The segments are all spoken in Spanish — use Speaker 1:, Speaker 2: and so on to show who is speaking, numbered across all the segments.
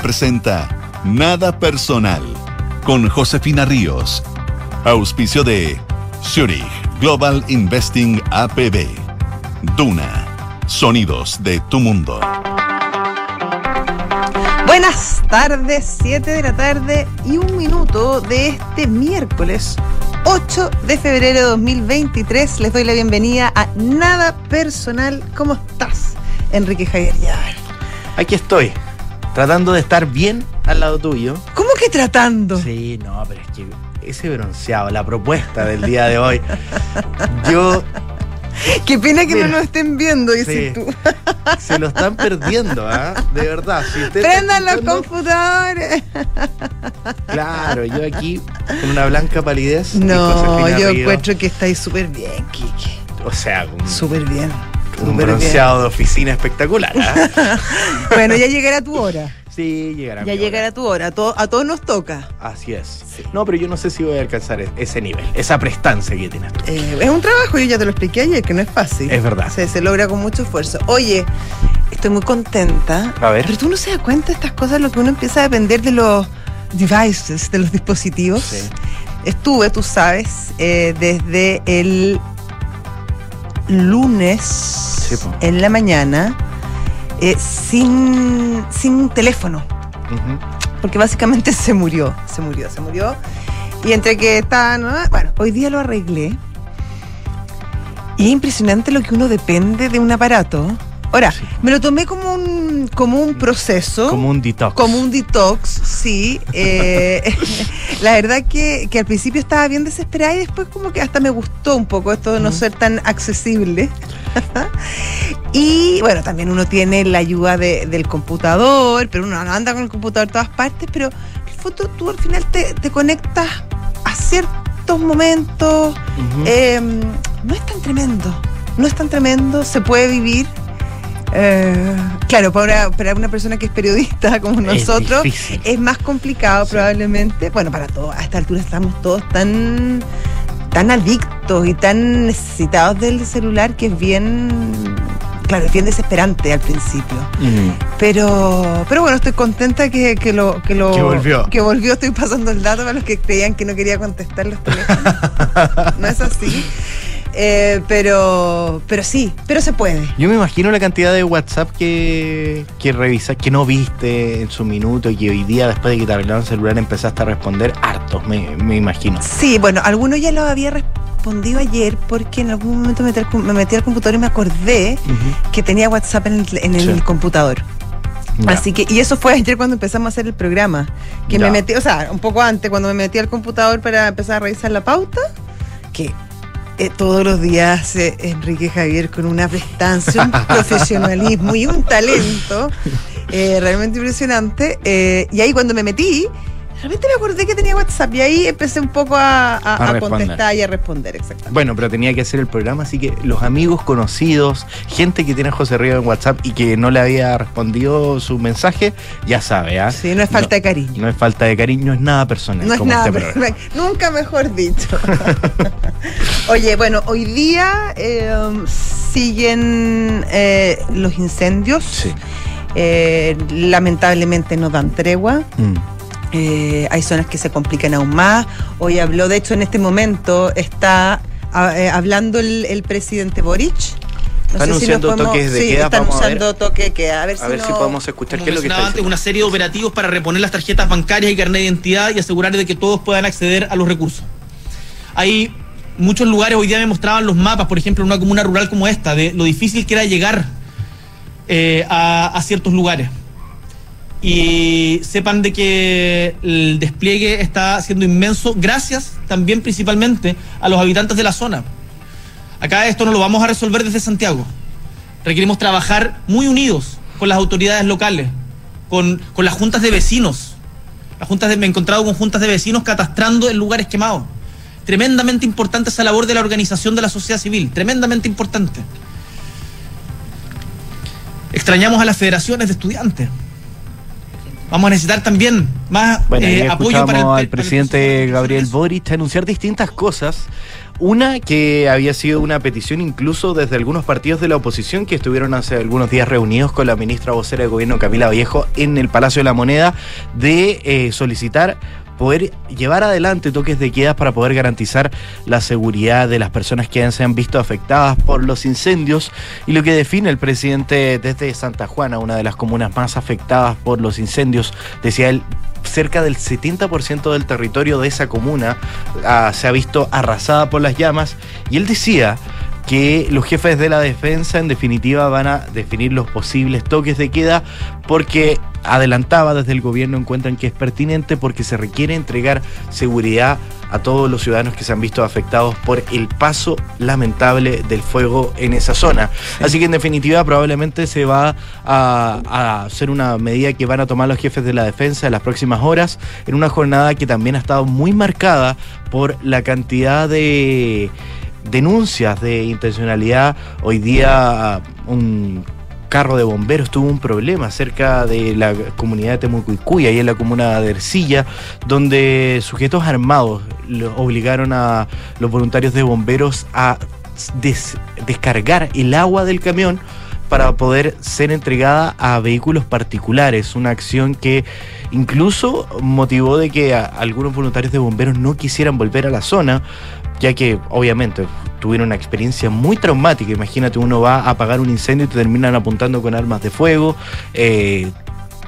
Speaker 1: Duna presenta Nada Personal con Josefina Ríos. Auspicio de Zurich Global Investing APB. Duna. Sonidos de tu mundo.
Speaker 2: Buenas tardes, 7 de la tarde y un minuto de este miércoles 8 de febrero de 2023. Les doy la bienvenida a Nada Personal. ¿Cómo estás, Enrique Javier?
Speaker 3: Aquí estoy, tratando de estar bien al lado tuyo.
Speaker 2: ¿Cómo que tratando?
Speaker 3: Sí, no, pero es que ese bronceado, la propuesta del día de hoy, yo
Speaker 2: Qué pena que
Speaker 3: Mira.
Speaker 2: no lo estén viendo, dices
Speaker 3: Sí.
Speaker 2: tú.
Speaker 3: se lo están perdiendo, ¿ah? De verdad. Si usted
Speaker 2: Prendan los computadores.
Speaker 3: Claro, yo aquí con una blanca palidez.
Speaker 2: No, yo encuentro que estáis súper bien, Kike.
Speaker 3: O sea,
Speaker 2: Súper bien.
Speaker 3: Un
Speaker 2: bien.
Speaker 3: bronceado de oficina espectacular. ¿ah?
Speaker 2: Bueno, ya llegará tu hora.
Speaker 3: Sí, llegará.
Speaker 2: Ya
Speaker 3: hora.
Speaker 2: llegará tu hora. A, to- a todos nos toca.
Speaker 3: Así es. No, pero yo no sé si voy a alcanzar e- ese nivel, esa prestancia que tienes tú.
Speaker 2: Eh, es un trabajo, yo ya te lo expliqué ayer, que no es fácil.
Speaker 3: Es verdad.
Speaker 2: Se, se logra con mucho esfuerzo. Oye, estoy muy contenta.
Speaker 3: A ver.
Speaker 2: Pero tú no se das cuenta de estas cosas, lo que uno empieza a depender de los devices, de los dispositivos.
Speaker 3: Sí.
Speaker 2: Estuve, tú sabes, eh, desde el lunes
Speaker 3: Sí,
Speaker 2: en la mañana eh, sin, sin teléfono. Porque básicamente se murió, se murió, se murió. Y entre que está, ¿no? bueno, hoy día lo arreglé. Y es impresionante lo que uno depende de un aparato. Ahora,
Speaker 3: Sí.
Speaker 2: me lo tomé como un, como un proceso.
Speaker 3: Como un detox.
Speaker 2: Como un detox, sí. Eh, la verdad que, que al principio estaba bien desesperada y después como que hasta me gustó un poco esto de no ser tan accesible. y bueno, también uno tiene la ayuda de- del computador, pero uno no anda con el computador en todas partes, pero el foto tú al final te, te conectas a ciertos momentos. Eh, no es tan tremendo, no es tan tremendo, se puede vivir. Eh, claro, para, para una persona que es periodista como nosotros, es más complicado
Speaker 3: Sí.
Speaker 2: probablemente. Bueno, para todos, a esta altura estamos todos tan, tan adictos y tan necesitados del celular que es bien, claro, es bien desesperante al principio.
Speaker 3: Mm.
Speaker 2: Pero, pero bueno, estoy contenta que, que lo, que lo
Speaker 3: Que volvió.
Speaker 2: que volvió. Estoy pasando el dato para los que creían que no quería contestar los teléfonos. no es así. Eh, pero, pero sí, pero se puede.
Speaker 3: Yo me imagino la cantidad de WhatsApp que, que revisas, que no viste en su minuto y que hoy día, después de que te arreglaron el celular, empezaste a responder hartos, me, me imagino.
Speaker 2: Sí, bueno, algunos ya lo había respondido ayer porque en algún momento me metí al, com- me metí al computador y me acordé que tenía WhatsApp en el, en el
Speaker 3: Sí.
Speaker 2: computador.
Speaker 3: Ya.
Speaker 2: Así que, y eso fue ayer cuando empezamos a hacer el programa. Que
Speaker 3: Ya.
Speaker 2: me metí, o sea, un poco antes, cuando me metí al computador para empezar a revisar la pauta, que eh, todos los días hace Enrique Javier con una prestancia, un profesionalismo y un talento eh, realmente impresionante. Eh, y ahí cuando me metí, realmente me acordé que tenía WhatsApp y ahí empecé un poco a, a-
Speaker 3: A
Speaker 2: a
Speaker 3: responder.
Speaker 2: contestar y a responder, exactamente.
Speaker 3: Bueno, pero tenía que hacer el programa, así que los amigos conocidos, gente que tiene a José Río en WhatsApp y que no le había respondido su mensaje, ya sabe, ¿ah?
Speaker 2: Sí, no es falta de cariño.
Speaker 3: No es falta de cariño, no es nada personal.
Speaker 2: No es
Speaker 3: como
Speaker 2: nada,
Speaker 3: este
Speaker 2: nunca mejor dicho. Oye, bueno, hoy día eh, siguen eh, los incendios.
Speaker 3: Sí.
Speaker 2: Eh, lamentablemente no dan tregua.
Speaker 3: Mm.
Speaker 2: Eh, hay zonas que se complican aún más. Hoy habló, de hecho, en este momento está ah, eh, hablando el, el presidente Boric. No
Speaker 3: Está
Speaker 2: sé si
Speaker 3: anunciando
Speaker 2: podemos-
Speaker 3: toques de
Speaker 2: sí,
Speaker 3: queda,
Speaker 2: Están
Speaker 3: vamos a ver.
Speaker 2: usando toque de queda. A ver,
Speaker 3: A ver
Speaker 2: no-
Speaker 3: si podemos escuchar
Speaker 4: Como
Speaker 3: qué es lo que está
Speaker 4: antes, una serie de operativos para reponer las tarjetas bancarias y carnet de identidad y asegurar de que todos puedan acceder a los recursos. Hay muchos lugares, hoy día me mostraban los mapas, por ejemplo, en una comuna rural como esta, de lo difícil que era llegar eh, a, a ciertos lugares. Y sepan de que el despliegue está siendo inmenso, gracias también principalmente a los habitantes de la zona. Acá esto no lo vamos a resolver desde Santiago. Requerimos trabajar muy unidos con las autoridades locales, con, con las juntas de vecinos. Las juntas de- me he encontrado con juntas de vecinos catastrando en lugares quemados. Tremendamente importante esa labor de la organización de la sociedad civil, tremendamente importante. Extrañamos a las federaciones de estudiantes. Vamos a necesitar también más
Speaker 3: Bueno,
Speaker 4: eh, apoyo para el,
Speaker 3: al presidente Gabriel. Boric anunciar distintas cosas. Una que había sido una petición incluso desde algunos partidos de la oposición que estuvieron hace algunos días reunidos con la ministra vocera de gobierno Camila Vallejo en el Palacio de la Moneda de eh, solicitar poder llevar adelante toques de quedas para poder garantizar la seguridad de las personas que se han visto afectadas por los incendios y lo que define el presidente desde Santa Juana, una de las comunas más afectadas por los incendios, decía él, cerca del 70% del territorio de esa comuna ah, se ha visto arrasada por las llamas y él decía que los jefes de la defensa en definitiva van a definir los posibles toques de queda porque adelantaba desde el gobierno encuentran que es pertinente porque se requiere entregar seguridad a todos los ciudadanos que se han visto afectados por el paso lamentable del fuego en esa zona. Así que en definitiva probablemente se va a, a hacer una medida que van a tomar los jefes de la defensa en las próximas horas en una jornada que también ha estado muy marcada por la cantidad de denuncias de intencionalidad. Hoy día un carro de bomberos tuvo un problema cerca de la comunidad de Temucuicuy, ahí en la comuna de Ercilla, donde sujetos armados obligaron a los voluntarios de bomberos a des- descargar el agua del camión para poder ser entregada a vehículos particulares, una acción que incluso motivó de que algunos voluntarios de bomberos no quisieran volver a la zona, ya que obviamente tuvieron una experiencia muy traumática. Imagínate, uno va a apagar un incendio y te terminan apuntando con armas de fuego. eh,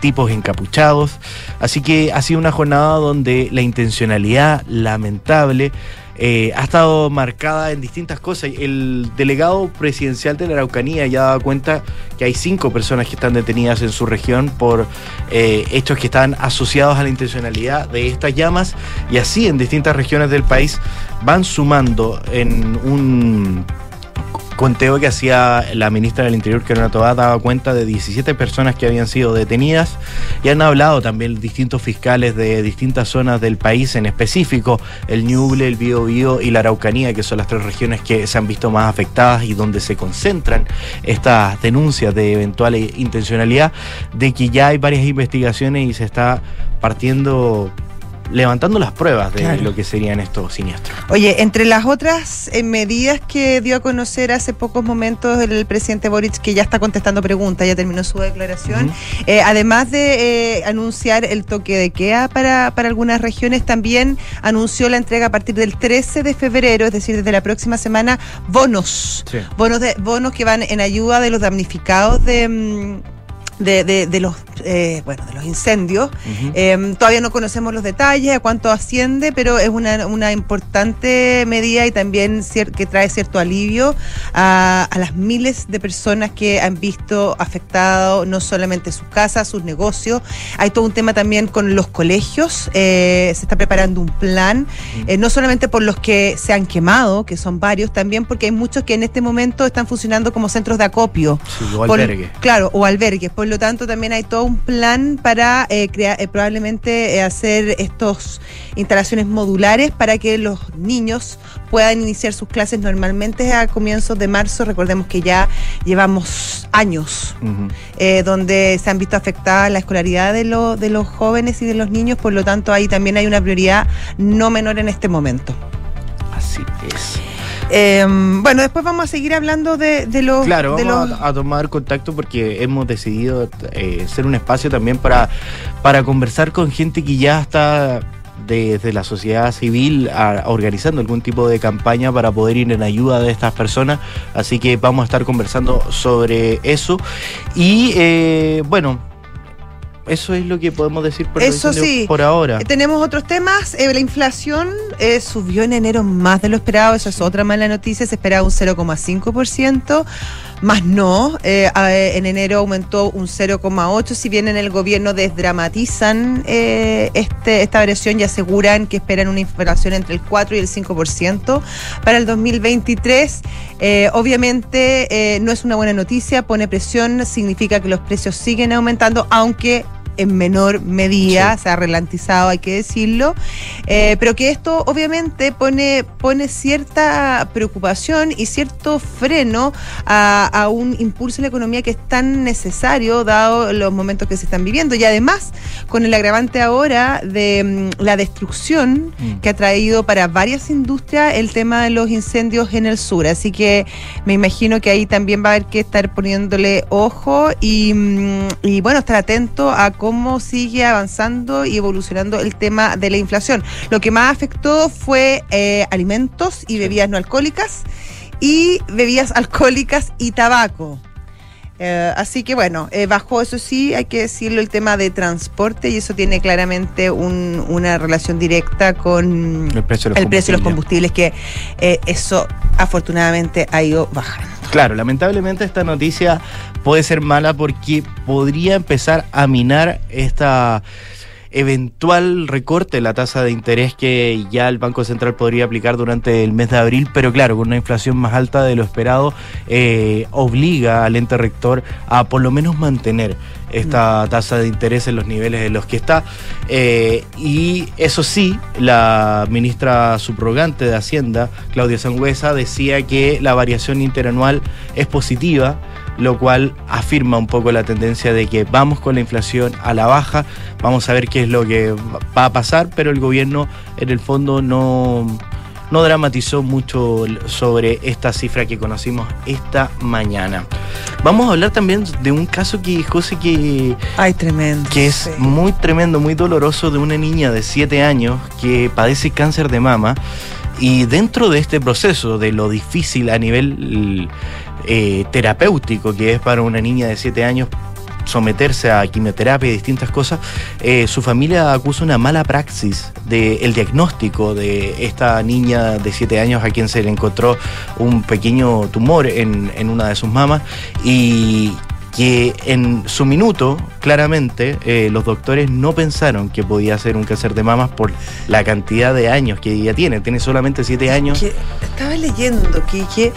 Speaker 3: tipos encapuchados. Así que ha sido una jornada donde la intencionalidad lamentable eh, ha estado marcada en distintas cosas. El delegado presidencial de la Araucanía ya daba cuenta que hay cinco personas que están detenidas en su región por eh, hechos que están asociados a la intencionalidad de estas llamas y así en distintas regiones del país van sumando en un conteo que hacía la ministra del Interior, Carolina Tobá, daba cuenta de 17 personas que habían sido detenidas y han hablado también distintos fiscales de distintas zonas del país, en específico el Ñuble, el Biobío y la Araucanía, que son las tres regiones que se han visto más afectadas y donde se concentran estas denuncias de eventual intencionalidad, de que ya hay varias investigaciones y se está partiendo levantando las pruebas de
Speaker 2: Claro.
Speaker 3: lo que serían estos siniestros.
Speaker 2: Oye, entre las otras eh, medidas que dio a conocer hace pocos momentos el presidente Boric, que ya está contestando preguntas, ya terminó su declaración, eh, además de eh, anunciar el toque de queda para, para algunas regiones, también anunció la entrega a partir del 13 de febrero, es decir, desde la próxima semana, bonos.
Speaker 3: Sí.
Speaker 2: Bonos, de, bonos que van en ayuda de los damnificados de... mm, De, de- de los eh, bueno de los incendios eh, todavía no conocemos los detalles, a cuánto asciende, pero es una, una importante medida y también que trae cierto alivio a, a las miles de personas que han visto afectado no solamente sus casas, sus negocios. Hay todo un tema también con los colegios. eh, se está preparando un plan, eh, no solamente por los que se han quemado, que son varios, también porque hay muchos que en este momento están funcionando como centros de acopio.
Speaker 3: Sí, o
Speaker 2: Por-
Speaker 3: albergue.
Speaker 2: claro, o albergues. Por lo tanto, también hay todo un plan para eh, crear, eh, probablemente eh, hacer estos instalaciones modulares para que los niños puedan iniciar sus clases normalmente a comienzos de marzo. Recordemos que ya llevamos años donde se han visto afectadas la escolaridad de, lo- de los jóvenes y de los niños. Por lo tanto, ahí también hay una prioridad no menor en este momento.
Speaker 3: Así es.
Speaker 2: Eh, bueno, después vamos a seguir hablando de, de los...
Speaker 3: Claro,
Speaker 2: de
Speaker 3: vamos
Speaker 2: los-
Speaker 3: a, a tomar contacto porque hemos decidido eh, ser un espacio también para, para conversar con gente que ya está desde la sociedad civil a- organizando algún tipo de campaña para poder ir en ayuda de estas personas. Así que vamos a estar conversando sobre eso. Y eh, bueno, eso es lo que podemos decir por,
Speaker 2: Eso sí.
Speaker 3: por ahora.
Speaker 2: Eh, Tenemos otros temas. Eh, la inflación eh, subió en enero más de lo esperado. Esa es otra mala noticia. Se esperaba un 0,5%. Más no. Eh, en enero aumentó un 0,8%. Si bien en el gobierno desdramatizan este, esta variación y aseguran que esperan una inflación entre el 4 y el 5% para el 2023. Eh, obviamente no es una buena noticia. Pone presión. Significa que los precios siguen aumentando, aunque en menor medida,
Speaker 3: Sí.
Speaker 2: se ha ralentizado, hay que decirlo, eh, pero que esto obviamente pone, pone cierta preocupación y cierto freno a, a un impulso en la economía que es tan necesario dado los momentos que se están viviendo y además con el agravante ahora de mm, la destrucción
Speaker 3: Mm.
Speaker 2: que ha traído para varias industrias el tema de los incendios en el sur. Así que me imagino que ahí también va a haber que estar poniéndole ojo y, mm, y, bueno, estar atento a cómo sigue avanzando y evolucionando el tema de la inflación. Lo que más afectó fue eh, alimentos y bebidas no alcohólicas y bebidas alcohólicas y tabaco. Eh, así que bueno, eh, bajo eso sí hay que decirlo el tema de transporte y eso tiene claramente un- una relación directa con
Speaker 3: El precio de los
Speaker 2: el precio de los
Speaker 3: combustibles.
Speaker 2: combustibles, que eh, eso afortunadamente ha ido bajando.
Speaker 3: Claro, lamentablemente esta noticia puede ser mala porque podría empezar a minar esta eventual recorte de la tasa de interés que ya el Banco Central podría aplicar durante el mes de abril, pero claro, con una inflación más alta de lo esperado, eh, obliga al ente rector a por lo menos mantener esta tasa de interés en los niveles en los que está. Eh, y eso sí, la ministra subrogante de Hacienda, Claudia Sangüesa, decía que la variación interanual es positiva, lo cual afirma un poco la tendencia de que vamos con la inflación a la baja, vamos a ver qué es lo que va a pasar, pero el gobierno en el fondo no, no dramatizó mucho sobre esta cifra que conocimos esta mañana. Vamos a hablar también de un caso que, José, que
Speaker 2: Ay, tremendo.
Speaker 3: que es
Speaker 2: sí.
Speaker 3: muy tremendo, muy doloroso de una niña de 7 años que padece cáncer de mama y dentro de este proceso de lo difícil a nivel eh, terapéutico que es para una niña de 7 años someterse a quimioterapia y distintas cosas, eh, su familia acusa una mala praxis del diagnóstico de esta niña de 7 años a quien se le encontró un pequeño tumor en, en una de sus mamas y que en su minuto, claramente, eh, los doctores no pensaron que podía ser un cáncer de mamas por la cantidad de años que ella tiene. Tiene solamente 7 años.
Speaker 2: Estaba leyendo que, que,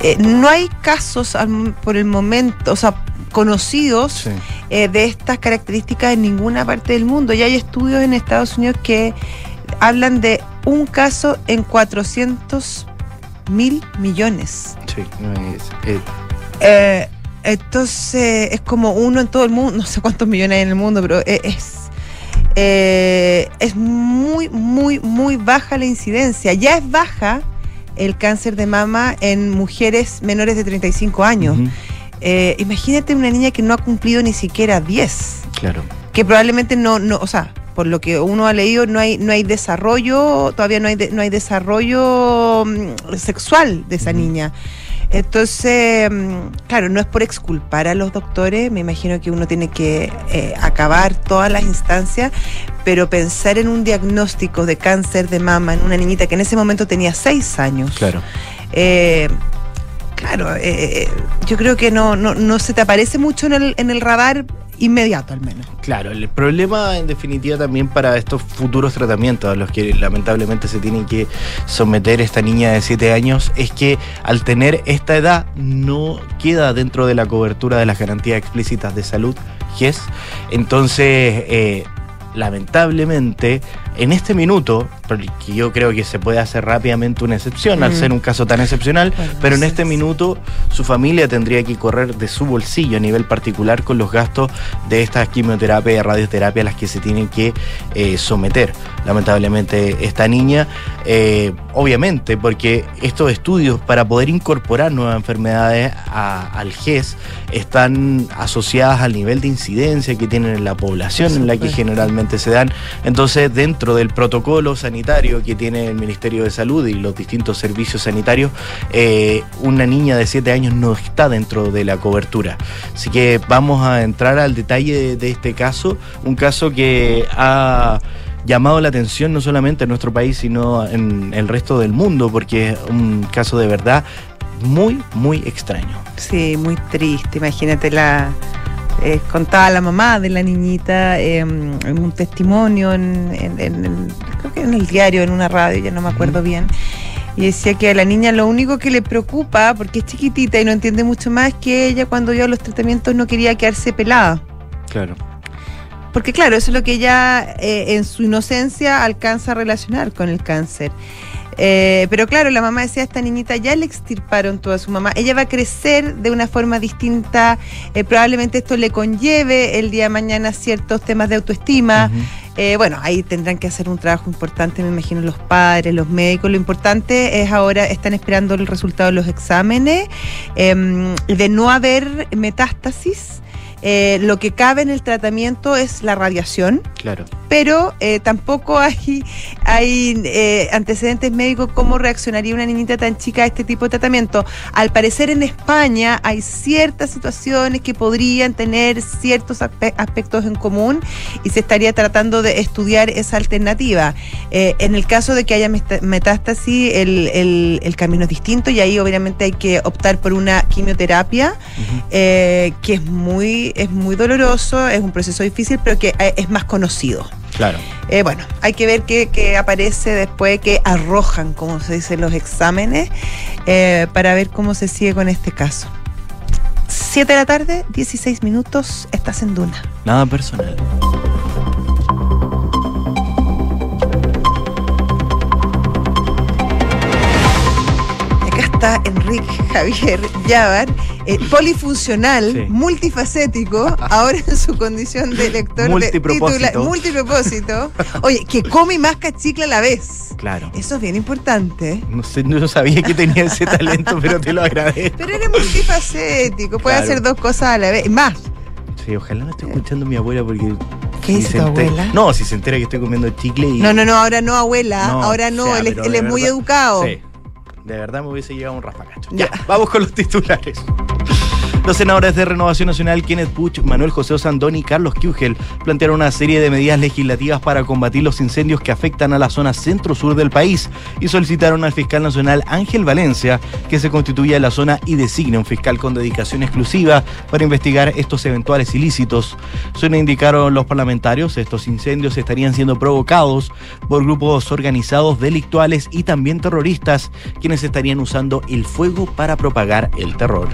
Speaker 2: eh, no hay casos al- por el momento, o sea, conocidos
Speaker 3: Sí.
Speaker 2: eh, de estas características en ninguna parte del mundo. Ya hay estudios en Estados Unidos que hablan de un caso en 400 mil millones.
Speaker 3: Sí, no es- eh,
Speaker 2: Eh, entonces es como uno en todo el mundo, no sé cuántos millones hay en el mundo, pero e- es, es muy, muy, muy baja la incidencia. Ya es baja el cáncer de mama en mujeres menores de 35 años.
Speaker 3: ujú,
Speaker 2: Eh, imagínate una niña que no ha cumplido ni siquiera 10,
Speaker 3: claro.
Speaker 2: que probablemente no, no, o sea, por lo que uno ha leído, no hay, no hay desarrollo, todavía no hay, de- no hay desarrollo mm, sexual de esa niña. Entonces, mm, claro, no es por exculpar a los doctores, me imagino que uno tiene que eh, acabar todas las instancias, pero pensar en un diagnóstico de cáncer de mama en una niñita que en ese momento tenía seis años.
Speaker 3: Claro.
Speaker 2: Eh, claro, eh, yo creo que no, no, no se te aparece mucho en el, en el radar inmediato al menos.
Speaker 3: Claro, el problema en definitiva también para estos futuros tratamientos a los que lamentablemente se tiene que someter esta niña de 7 años es que al tener esta edad no queda dentro de la cobertura de las garantías explícitas de salud, GES. Entonces, eh, lamentablemente, en este minuto, yo creo que se puede hacer rápidamente una excepción al ser un caso tan excepcional,
Speaker 2: Bueno,
Speaker 3: pero en este minuto su familia tendría que correr de su bolsillo a nivel particular con los gastos de estas quimioterapias y radioterapias a las que se tienen que eh, someter. Lamentablemente esta niña, eh, obviamente, porque estos estudios para poder incorporar nuevas enfermedades a- al GES están asociadas al nivel de incidencia que tienen en la población en la que generalmente se dan. Entonces, dentro del protocolo sanitario que tiene el Ministerio de Salud y los distintos servicios sanitarios, eh, una niña de 7 años no está dentro de la cobertura. Así que vamos a entrar al detalle de, de este caso, un caso que ha llamado la atención no solamente en nuestro país, sino en el resto del mundo, porque es un caso de verdad muy, muy extraño.
Speaker 2: Sí, muy triste. Imagínate la. Eh, contaba la mamá de la niñita eh, en un testimonio, en, en- en el- creo que en el diario, en una radio, ya no me acuerdo bien. Y decía que a la niña lo único que le preocupa, porque es chiquitita y no entiende mucho más, es que ella cuando a los tratamientos no quería quedarse pelada.
Speaker 3: Claro.
Speaker 2: porque claro, eso es lo que ella eh, en su inocencia alcanza a relacionar con el cáncer. Eh, pero claro, la mamá decía, esta niñita ya le extirparon toda su mamá. Ella va a crecer de una forma distinta. eh, probablemente esto le conlleve el día de mañana ciertos temas de autoestima. Eh, bueno, ahí tendrán que hacer un trabajo importante, me imagino, los padres, los médicos. Lo importante es ahora, están esperando el resultado de los exámenes, em, de no haber metástasis. Eh, lo que cabe en el tratamiento es la radiación
Speaker 3: Claro.
Speaker 2: pero eh, tampoco hay, hay eh, antecedentes médicos cómo reaccionaría una niñita tan chica a este tipo de tratamiento. Al parecer en España hay ciertas situaciones que podrían tener ciertos aspe- aspectos en común y se estaría tratando de estudiar esa alternativa. Eh, en el caso de que haya metástasis, el, el- el camino es distinto y ahí obviamente hay que optar por una quimioterapia eh, que es muy, es muy doloroso, es un proceso difícil, pero que eh, es más conocido.
Speaker 3: Claro.
Speaker 2: Eh, bueno, hay que ver qué, qué aparece después, que arrojan, como se dice, los exámenes, eh, para ver cómo se sigue con este caso. 7 de la tarde, 16 minutos, estás en Duna.
Speaker 3: Nada personal.
Speaker 2: Acá está Enrique Javier Yavar, eh, polifuncional,
Speaker 3: Sí.
Speaker 2: multifacético, ahora en su condición de lector
Speaker 3: Multipropósito.
Speaker 2: de multipropósito. Oye, que come y masca chicle a la vez.
Speaker 3: Claro.
Speaker 2: Eso es bien importante.
Speaker 3: No sé, no sabía que tenía ese talento, pero te lo agradezco.
Speaker 2: Pero eres multifacético, puede
Speaker 3: Claro.
Speaker 2: hacer dos cosas a la vez. Más,
Speaker 3: Sí, ojalá no esté escuchando mi abuela porque.
Speaker 2: ¿Qué dice
Speaker 3: se
Speaker 2: tu abuela?
Speaker 3: No, si se entera que estoy comiendo chicle y.
Speaker 2: No, no, no, ahora no, abuela. ahora no,
Speaker 3: o sea,
Speaker 2: él, es- él muy educado.
Speaker 3: Sí. De verdad me hubiese llegado un raspacacho.
Speaker 2: Ya.
Speaker 3: Ya, vamos con los titulares. Los senadores de Renovación Nacional, Kenneth Puch, Manuel José Osandón y Carlos Kiugel, plantearon una serie de medidas legislativas para combatir los incendios que afectan a la zona centro-sur del país y solicitaron al fiscal nacional Ángel Valencia que se constituya la zona y designe un fiscal con dedicación exclusiva para investigar estos eventuales ilícitos. Según indicaron los parlamentarios, estos incendios estarían siendo provocados por grupos organizados delictuales y también terroristas, quienes estarían usando el fuego para propagar el terror.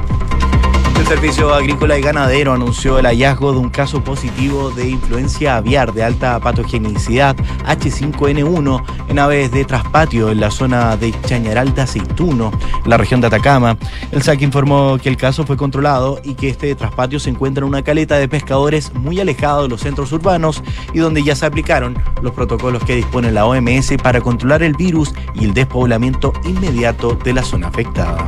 Speaker 3: El Servicio Agrícola y Ganadero anunció el hallazgo de un caso positivo de influencia aviar de alta patogenicidad H5N1 en aves de traspatio en la zona de Chañaral de Aceituno, la región de Atacama. El SAC informó que el caso fue controlado y que este traspatio se encuentra en una caleta de pescadores muy alejada de los centros urbanos y donde ya se aplicaron los protocolos que dispone la OMS para controlar el virus y el despoblamiento inmediato de la zona afectada.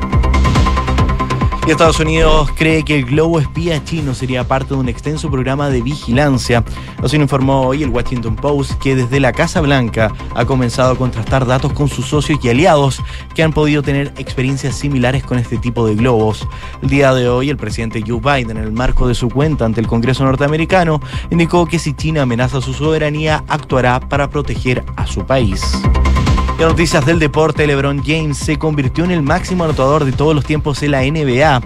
Speaker 3: Y Estados Unidos cree que el globo espía chino sería parte de un extenso programa de vigilancia. Así lo informó hoy el Washington Post, que desde la Casa Blanca ha comenzado a contrastar datos con sus socios y aliados que han podido tener experiencias similares con este tipo de globos. El día de hoy, el presidente Joe Biden, en el marco de su cuenta ante el Congreso norteamericano, indicó que si China amenaza su soberanía, actuará para proteger a su país. En noticias del deporte, LeBron James se convirtió en el máximo anotador de todos los tiempos en la NBA.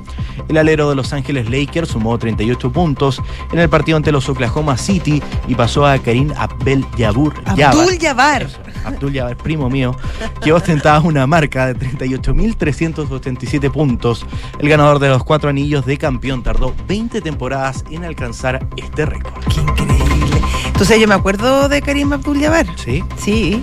Speaker 3: El alero de Los Ángeles Lakers sumó 38 puntos en el partido ante los Oklahoma City y pasó a Karim Abdel Jabur.
Speaker 2: Abdul Jabbar.
Speaker 3: Abdul Jabbar, primo mío, que ostentaba una marca de 38.387 puntos. El ganador de los cuatro anillos de campeón tardó 20 temporadas en alcanzar este récord.
Speaker 2: Qué increíble. Entonces yo me acuerdo de Karim Abdul Jabbar.
Speaker 3: ¿Sí?
Speaker 2: Sí.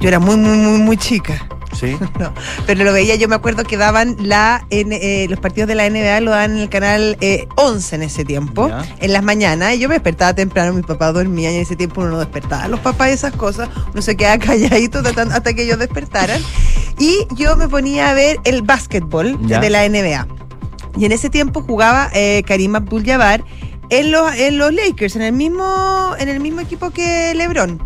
Speaker 2: Yo era muy, muy, muy, muy chica.
Speaker 3: ¿Sí?
Speaker 2: No, pero lo veía, yo me acuerdo que daban la eh, los partidos de la NBA lo daban en el canal eh, 11 en ese tiempo, en las mañanas, y yo me despertaba temprano, mi papá dormía y en ese tiempo uno no despertaba a los papás y esas cosas, uno se quedaba calladito tratando- hasta que ellos despertaran, y yo me ponía a ver el básquetbol de la NBA. Y en ese tiempo jugaba eh, Karim Abdul-Jabbar en los, en los Lakers, en el mismo, en el mismo equipo que LeBron.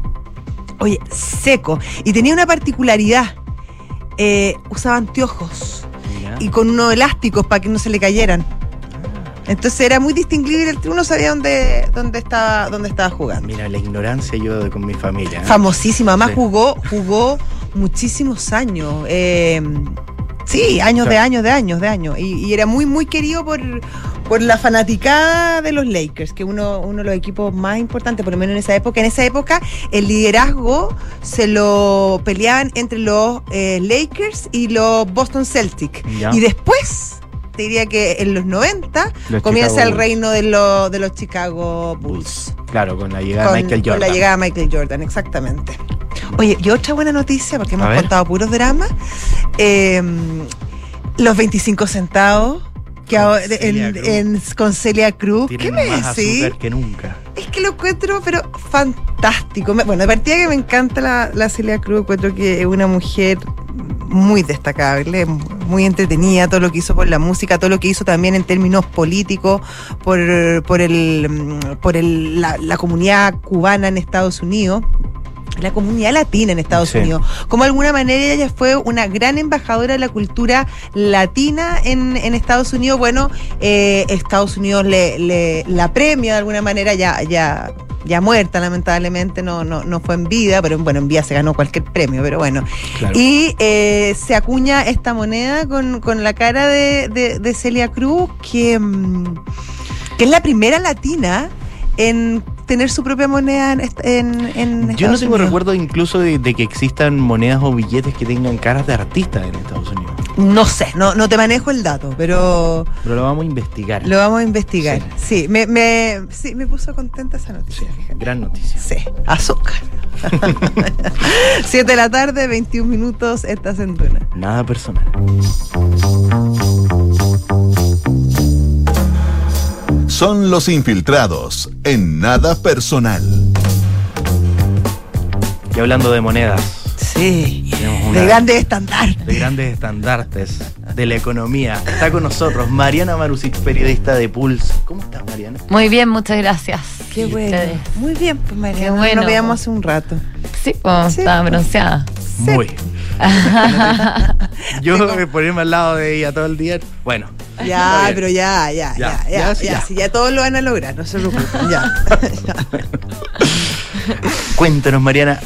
Speaker 2: Oye, seco. Y tenía una particularidad. Eh, usaba anteojos
Speaker 3: Mira.
Speaker 2: y con unos elásticos para que no se le cayeran. Entonces era muy distinguible, uno sabía dónde, dónde, estaba, dónde estaba jugando.
Speaker 3: Mira, la ignorancia yo con mi familia. ¿eh?
Speaker 2: Famosísimo, además
Speaker 3: Sí.
Speaker 2: jugó, jugó muchísimos años. eh, sí, años de años, de años, de años. Y, y era muy, muy querido por, por la fanaticada de los Lakers, que uno, uno de los equipos más importantes, por lo menos en esa época. En esa época, el liderazgo se lo peleaban entre los eh, Lakers y los Boston Celtics. Y después. Te diría que en los 90
Speaker 3: Los
Speaker 2: comienza
Speaker 3: Chicago
Speaker 2: el reino de, los de los Chicago Bulls.
Speaker 3: Claro, con la llegada
Speaker 2: con,
Speaker 3: de Michael
Speaker 2: con
Speaker 3: Jordan.
Speaker 2: la llegada de Michael Jordan, exactamente. Oye, y otra buena noticia, porque hemos contado puros dramas. eh, los 25 centavos que ahora-
Speaker 3: Celia
Speaker 2: en,
Speaker 3: Cruz.
Speaker 2: en- con Celia Cruz.
Speaker 3: Tienen
Speaker 2: ¿Qué me
Speaker 3: más
Speaker 2: decís?
Speaker 3: que nunca.
Speaker 2: Es que lo encuentro, pero fantástico. Bueno, de partida que me encanta la, la Celia Cruz, encuentro que es una mujer muy destacable, muy entretenida, todo lo que hizo por la música, todo lo que hizo también en términos políticos, por, por, el, mm, por el, la, la comunidad cubana en Estados Unidos. La comunidad latina en Estados
Speaker 3: Sí.
Speaker 2: Unidos. Como de alguna manera ella fue una gran embajadora de la cultura latina en, en Estados Unidos. Bueno, eh, Estados Unidos le, le- la premia de alguna manera, ya, ya, ya muerta, lamentablemente, no, no, no fue en vida, pero bueno, en vida se ganó cualquier premio, pero bueno.
Speaker 3: Claro.
Speaker 2: Y eh, se acuña esta moneda con, con la cara de, de- de Celia Cruz, que, mm, que es la primera latina en tener su propia moneda en, en, en
Speaker 3: Yo no tengo
Speaker 2: Unidos.
Speaker 3: recuerdo incluso de, de que existan monedas o billetes que tengan caras de artistas en Estados Unidos.
Speaker 2: No sé, no, no te manejo el dato, pero
Speaker 3: Pero lo vamos a investigar.
Speaker 2: lo vamos a investigar. Sí, me, me, sí, me puso contenta esa noticia.
Speaker 3: Gran noticia.
Speaker 2: Sí, azúcar. Siete de la tarde, 21 minutos, estás en Duna.
Speaker 3: Nada personal.
Speaker 1: Son los infiltrados en nada personal.
Speaker 3: Y hablando de monedas,
Speaker 2: Sí, de grandes estandartes.
Speaker 3: de grandes estandartes de la economía, está con nosotros Mariana Marusic, periodista de Pulse. ¿Cómo estás, Mariana?
Speaker 5: Muy bien, muchas gracias.
Speaker 2: Qué
Speaker 5: ¿Y
Speaker 2: bueno.
Speaker 5: ustedes?
Speaker 2: Muy bien, pues María.
Speaker 5: Qué
Speaker 2: no
Speaker 5: bueno.
Speaker 2: Nos veíamos hace un rato.
Speaker 5: Sí, pues,
Speaker 2: Sí,
Speaker 5: estaba
Speaker 2: pues.
Speaker 5: bronceada.
Speaker 3: Muy. Yo me ponerme al lado de ella todo el día. Bueno.
Speaker 2: Ya, pero ya, ya, ya,
Speaker 3: Ya,
Speaker 2: ya,
Speaker 3: ya,
Speaker 2: ya, todos lo van a lograr, no se preocupen, ya.
Speaker 3: Cuéntanos, Mariana.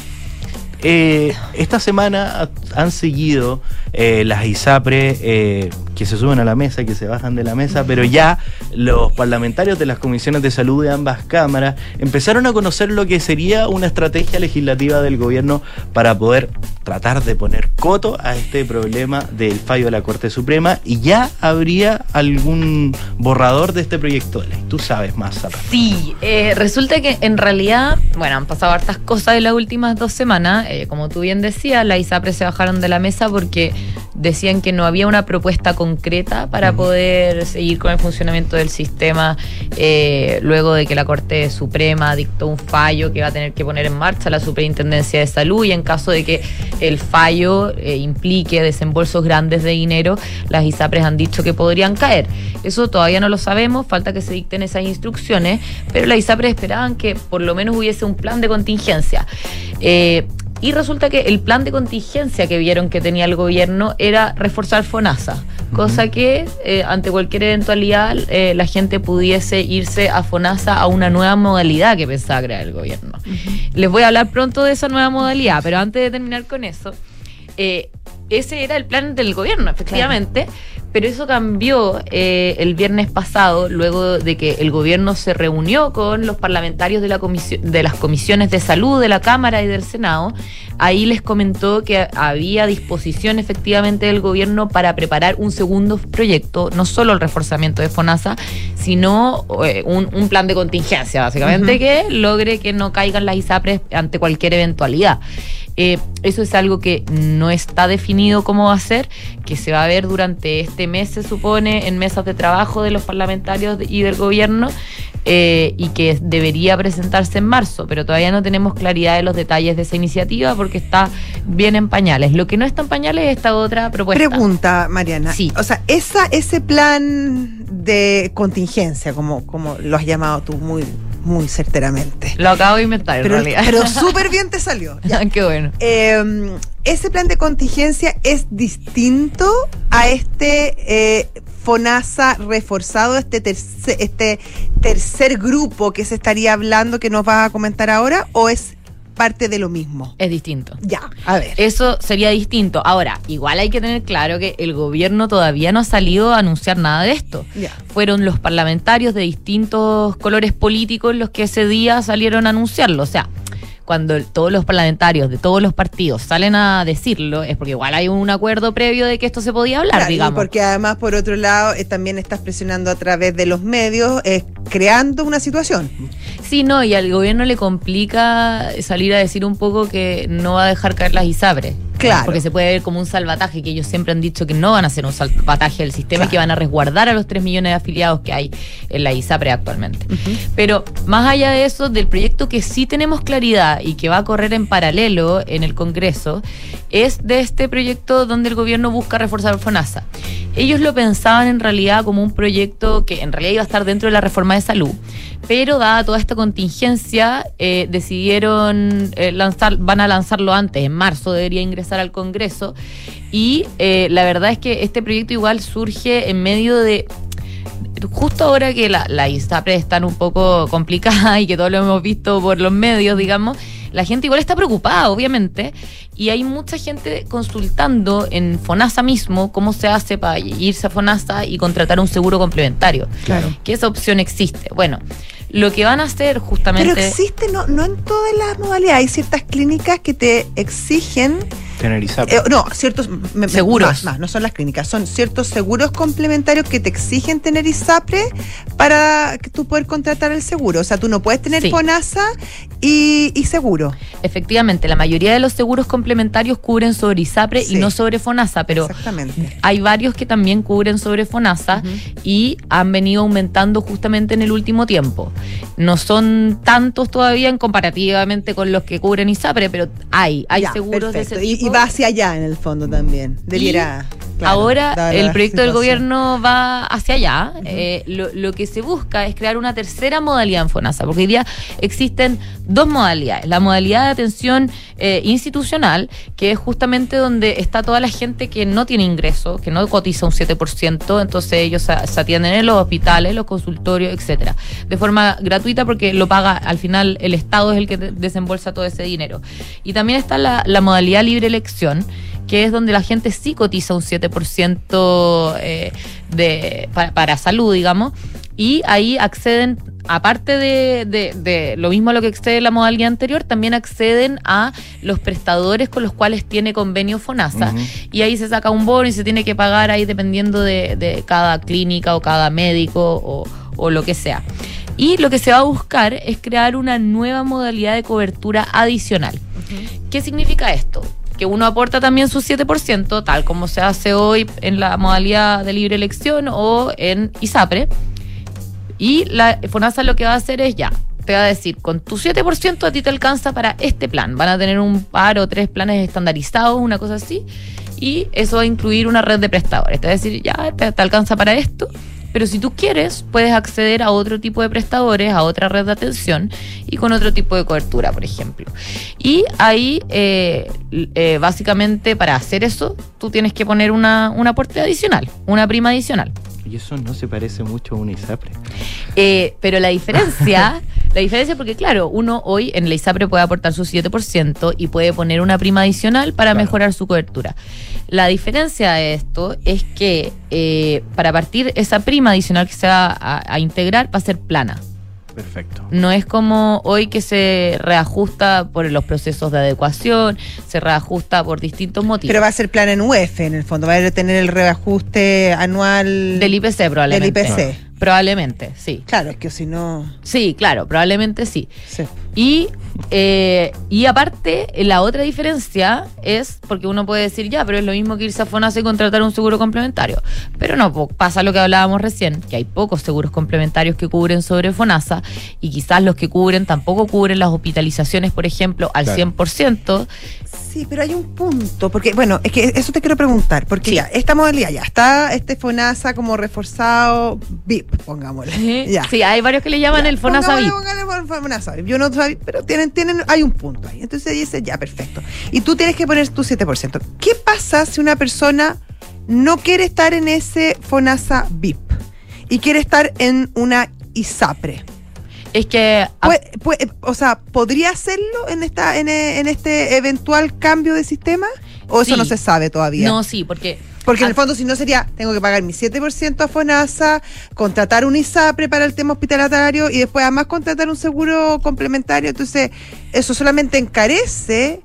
Speaker 3: Eh, esta semana ha- han seguido eh, las ISAPRE eh, que se suben a la mesa, que se bajan de la mesa, pero ya los parlamentarios de las comisiones de salud de ambas cámaras empezaron a conocer lo que sería una estrategia legislativa del gobierno para poder tratar de poner coto a este problema del fallo de la Corte Suprema y ya habría algún borrador de este proyecto de ley. Tú sabes más, al respecto.
Speaker 5: Sí, eh, resulta que en realidad, bueno, han pasado hartas cosas en las últimas dos semanas. Eh, como tú bien decías, la ISAPRE se bajaron de la mesa porque decían que no había una propuesta concreta para poder seguir con el funcionamiento del sistema eh, luego de que la Corte Suprema dictó un fallo que va a tener que poner en marcha la Superintendencia de Salud y en caso de que el fallo eh, implique desembolsos grandes de dinero, las ISAPRES han dicho que podrían caer. Eso todavía no lo sabemos, falta que se dicten esas instrucciones, pero las ISAPRES esperaban que por lo menos hubiese un plan de contingencia. Eh, y resulta que el plan de contingencia que vieron que tenía el gobierno era reforzar FONASA, cosa que eh, ante cualquier eventualidad eh, la gente pudiese irse a FONASA a una nueva modalidad que pensaba crear el gobierno. Les voy a hablar pronto de esa nueva modalidad, pero antes de terminar con eso, eh, ese era el plan del gobierno, efectivamente, pero eso cambió eh, el viernes pasado, luego de que el gobierno se reunió con los parlamentarios de, la comisión, de las comisiones de salud de la Cámara y del Senado. Ahí les comentó que había disposición efectivamente del gobierno para preparar un segundo proyecto, no solo el reforzamiento de FONASA, sino eh, un, un plan de contingencia, básicamente, que logre que no caigan las ISAPRES ante cualquier eventualidad. Eh, eso es algo que no está definido cómo va a ser, que se va a ver durante este mes, se supone, en mesas de trabajo de los parlamentarios y del gobierno, eh, y que debería presentarse en marzo, pero todavía no tenemos claridad de los detalles de esa iniciativa porque está bien en pañales. Lo que no está en pañales es esta otra propuesta.
Speaker 2: Pregunta, Mariana.
Speaker 5: Sí.
Speaker 2: O sea, esa, ese plan de contingencia, como, como lo has llamado tú muy, muy certeramente.
Speaker 5: Lo acabo de inventar,
Speaker 2: Pero,
Speaker 5: en realidad.
Speaker 2: pero súper bien te salió. Ya.
Speaker 5: Qué bueno.
Speaker 2: Eh, ese plan de contingencia es distinto a este eh, FONASA reforzado, este tercer, este tercer grupo que se estaría hablando que nos vas a comentar ahora, o es parte de lo mismo.
Speaker 5: Es distinto.
Speaker 2: Ya, a ver.
Speaker 5: Eso sería distinto. Ahora, igual hay que tener claro que el gobierno todavía no ha salido a anunciar nada de esto.
Speaker 2: Ya.
Speaker 5: Fueron los parlamentarios de distintos colores políticos los que ese día salieron a anunciarlo. O sea, cuando todos los parlamentarios de todos los partidos salen a decirlo, es porque igual hay un acuerdo previo de que esto se podía hablar,
Speaker 2: Claro, y
Speaker 5: digamos.
Speaker 2: porque además, por otro lado, eh, también estás presionando a través de los medios, eh, creando una situación.
Speaker 5: Sí, no, y al gobierno le complica salir a decir un poco que no va a dejar caer las ISAPRES.
Speaker 2: Claro.
Speaker 5: Porque se puede ver como un salvataje, que ellos siempre han dicho que no van a hacer un salvataje del sistema y que van a resguardar a los 3 millones de afiliados que hay en la ISAPRE actualmente. Pero más allá de eso, del proyecto que sí tenemos claridad y que va a correr en paralelo en el Congreso, es de este proyecto donde el gobierno busca reforzar FONASA. Ellos lo pensaban en realidad como un proyecto que en realidad iba a estar dentro de la reforma de salud, pero dada toda esta contingencia, eh, decidieron eh, lanzar, van a lanzarlo antes, en marzo debería ingresar al Congreso, y eh, la verdad es que este proyecto igual surge en medio de justo ahora que la, la ISAPRE están un poco complicada y que todos lo hemos visto por los medios, digamos, la gente igual está preocupada, obviamente, y hay mucha gente consultando en FONASA mismo cómo se hace para irse a FONASA y contratar un seguro complementario.
Speaker 2: Claro.
Speaker 5: Que esa opción existe. Bueno, lo que van a hacer justamente...
Speaker 2: Pero existe, no, no en todas las modalidades. Hay ciertas clínicas que te exigen
Speaker 3: Tener ISAPRE.
Speaker 2: Eh, no, ciertos me-
Speaker 5: Seguros.
Speaker 2: Más, más, no son las clínicas, son ciertos seguros complementarios que te exigen tener ISAPRE para que tú poder contratar el seguro. O sea, tú no puedes tener
Speaker 5: Sí.
Speaker 2: FONASA y, y seguro.
Speaker 5: Efectivamente, la mayoría de los seguros complementarios cubren sobre ISAPRE
Speaker 2: Sí.
Speaker 5: y no sobre FONASA, pero hay varios que también cubren sobre FONASA y han venido aumentando justamente en el último tiempo. No son tantos todavía en comparativamente con los que cubren ISAPRE, pero hay, hay
Speaker 2: Ya,
Speaker 5: seguros de ese
Speaker 2: Y-
Speaker 5: tipo.
Speaker 2: Y, va hacia allá en el fondo también. Debiera. claro,
Speaker 5: Ahora el proyecto del gobierno va hacia allá. Eh, lo, lo que se busca es crear una tercera modalidad en FONASA, porque hoy día existen dos modalidades. La modalidad de atención eh, institucional, que es justamente donde está toda la gente que no tiene ingreso, que no cotiza un 7%, entonces ellos se, se atienden en los hospitales, los consultorios, etcétera, de forma gratuita porque lo paga al final el Estado es el que de- desembolsa todo ese dinero. Y también está la, la modalidad libre elección, que es donde la gente sí cotiza un 7% eh, de, para, para salud, digamos, y ahí acceden, aparte de, de- de lo mismo a lo que excede la modalidad anterior, también acceden a los prestadores con los cuales tiene convenio FONASA, y ahí se saca un bono y se tiene que pagar ahí dependiendo de, de cada clínica o cada médico o, o lo que sea. Y lo que se va a buscar es crear una nueva modalidad de cobertura adicional. ¿Qué significa esto? Que uno aporta también su 7%, tal como se hace hoy en la modalidad de libre elección o en ISAPRE. Y la FONASA lo que va a hacer es ya, te va a decir, con tu 7% a ti te alcanza para este plan. Van a tener un par o tres planes estandarizados, una cosa así. Y eso va a incluir una red de prestadores. Te va a decir, ya, te, te alcanza para esto. Pero si tú quieres, puedes acceder a otro tipo de prestadores, a otra red de atención y con otro tipo de cobertura, por ejemplo. Y ahí, eh, eh, básicamente, para hacer eso, tú tienes que poner una, un aporte adicional, una prima adicional.
Speaker 3: Y eso no se parece mucho a un ISAPRE.
Speaker 5: Eh, pero la diferencia, la diferencia porque claro, uno hoy en la ISAPRE puede aportar su 7% y puede poner una prima adicional para
Speaker 3: Claro.
Speaker 5: mejorar su cobertura. La diferencia de esto es que eh, para partir esa prima adicional que se va a, a integrar va a ser plana.
Speaker 3: Perfecto.
Speaker 5: No es como hoy que se reajusta por los procesos de adecuación, se reajusta por distintos motivos.
Speaker 2: Pero va a ser plan en UEF en el fondo. Va a tener el reajuste anual
Speaker 5: del IPC probablemente.
Speaker 2: Del IPC.
Speaker 5: Probablemente, sí.
Speaker 2: Claro, es que si no.
Speaker 5: Sí, claro, probablemente sí.
Speaker 2: sí.
Speaker 5: Y, eh, y aparte, la otra diferencia es, porque uno puede decir, ya, pero es lo mismo que irse a FONASA y contratar un seguro complementario. Pero no, pasa lo que hablábamos recién, que hay pocos seguros complementarios que cubren sobre FONASA y quizás los que cubren tampoco cubren las hospitalizaciones, por ejemplo, al
Speaker 3: Claro.
Speaker 5: 100%.
Speaker 2: Sí, pero hay un punto, porque bueno, es que eso te quiero preguntar, porque
Speaker 5: Sí.
Speaker 2: ya, esta modalidad ya está, este FONASA como reforzado, VIP, pongámosle. Ya.
Speaker 5: Sí, hay varios que le llaman el FONASA
Speaker 2: Pongámosle,
Speaker 5: VIP.
Speaker 2: pongámosle fon- FONASA VIP. Yo no sabía, pero tienen, tienen, hay un punto ahí. Entonces dice, ya, perfecto. Y tú tienes que poner tu 7%. ¿Qué pasa si una persona no quiere estar en ese FONASA VIP y quiere estar en una ISAPRE?
Speaker 5: Es que...
Speaker 2: Puede- puede- o sea, ¿podría hacerlo en esta en, en este eventual cambio de sistema? ¿O eso no se sabe todavía?
Speaker 5: No, sí, porque
Speaker 2: Porque en el fondo, si no sería, tengo que pagar mi 7% a FONASA, contratar un ISAPRE para el tema hospitalario y después además contratar un seguro complementario. Entonces, eso solamente encarece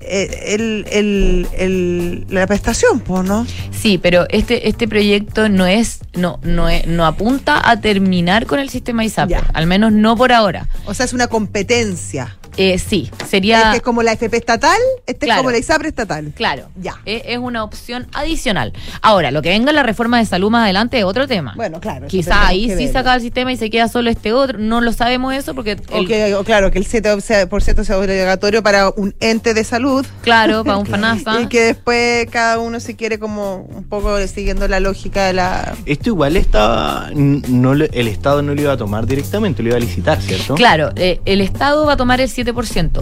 Speaker 2: eh, el, el- el- la prestación, pues, ¿no?
Speaker 5: Sí, pero este, este proyecto no es, no, no es- no apunta a terminar con el sistema ISAPRE,
Speaker 2: Ya.
Speaker 5: al menos no por ahora.
Speaker 2: O sea, es una competencia.
Speaker 5: Eh, sí,
Speaker 2: Este
Speaker 5: sería.
Speaker 2: es como la FP estatal, este
Speaker 5: Claro.
Speaker 2: es como la ISAPRE estatal.
Speaker 5: Claro,
Speaker 2: Ya.
Speaker 5: Es, es una opción adicional. Ahora, lo que venga en la reforma de salud más adelante es otro tema.
Speaker 2: Bueno, claro.
Speaker 5: Quizá ahí sí
Speaker 2: verlo.
Speaker 5: se acaba el sistema y se queda solo este otro. No lo sabemos eso porque.
Speaker 2: O
Speaker 5: el-
Speaker 2: que- o claro, que el 7% sea obligatorio para un ente de salud.
Speaker 5: Claro, para un FANASA.
Speaker 2: Y que después cada uno se quiere como un poco siguiendo la lógica de la...
Speaker 3: Esto igual estaba. No, le- el Estado no lo iba a tomar directamente, lo iba a licitar, ¿cierto?
Speaker 5: Claro, eh, el Estado va a tomar el 7%,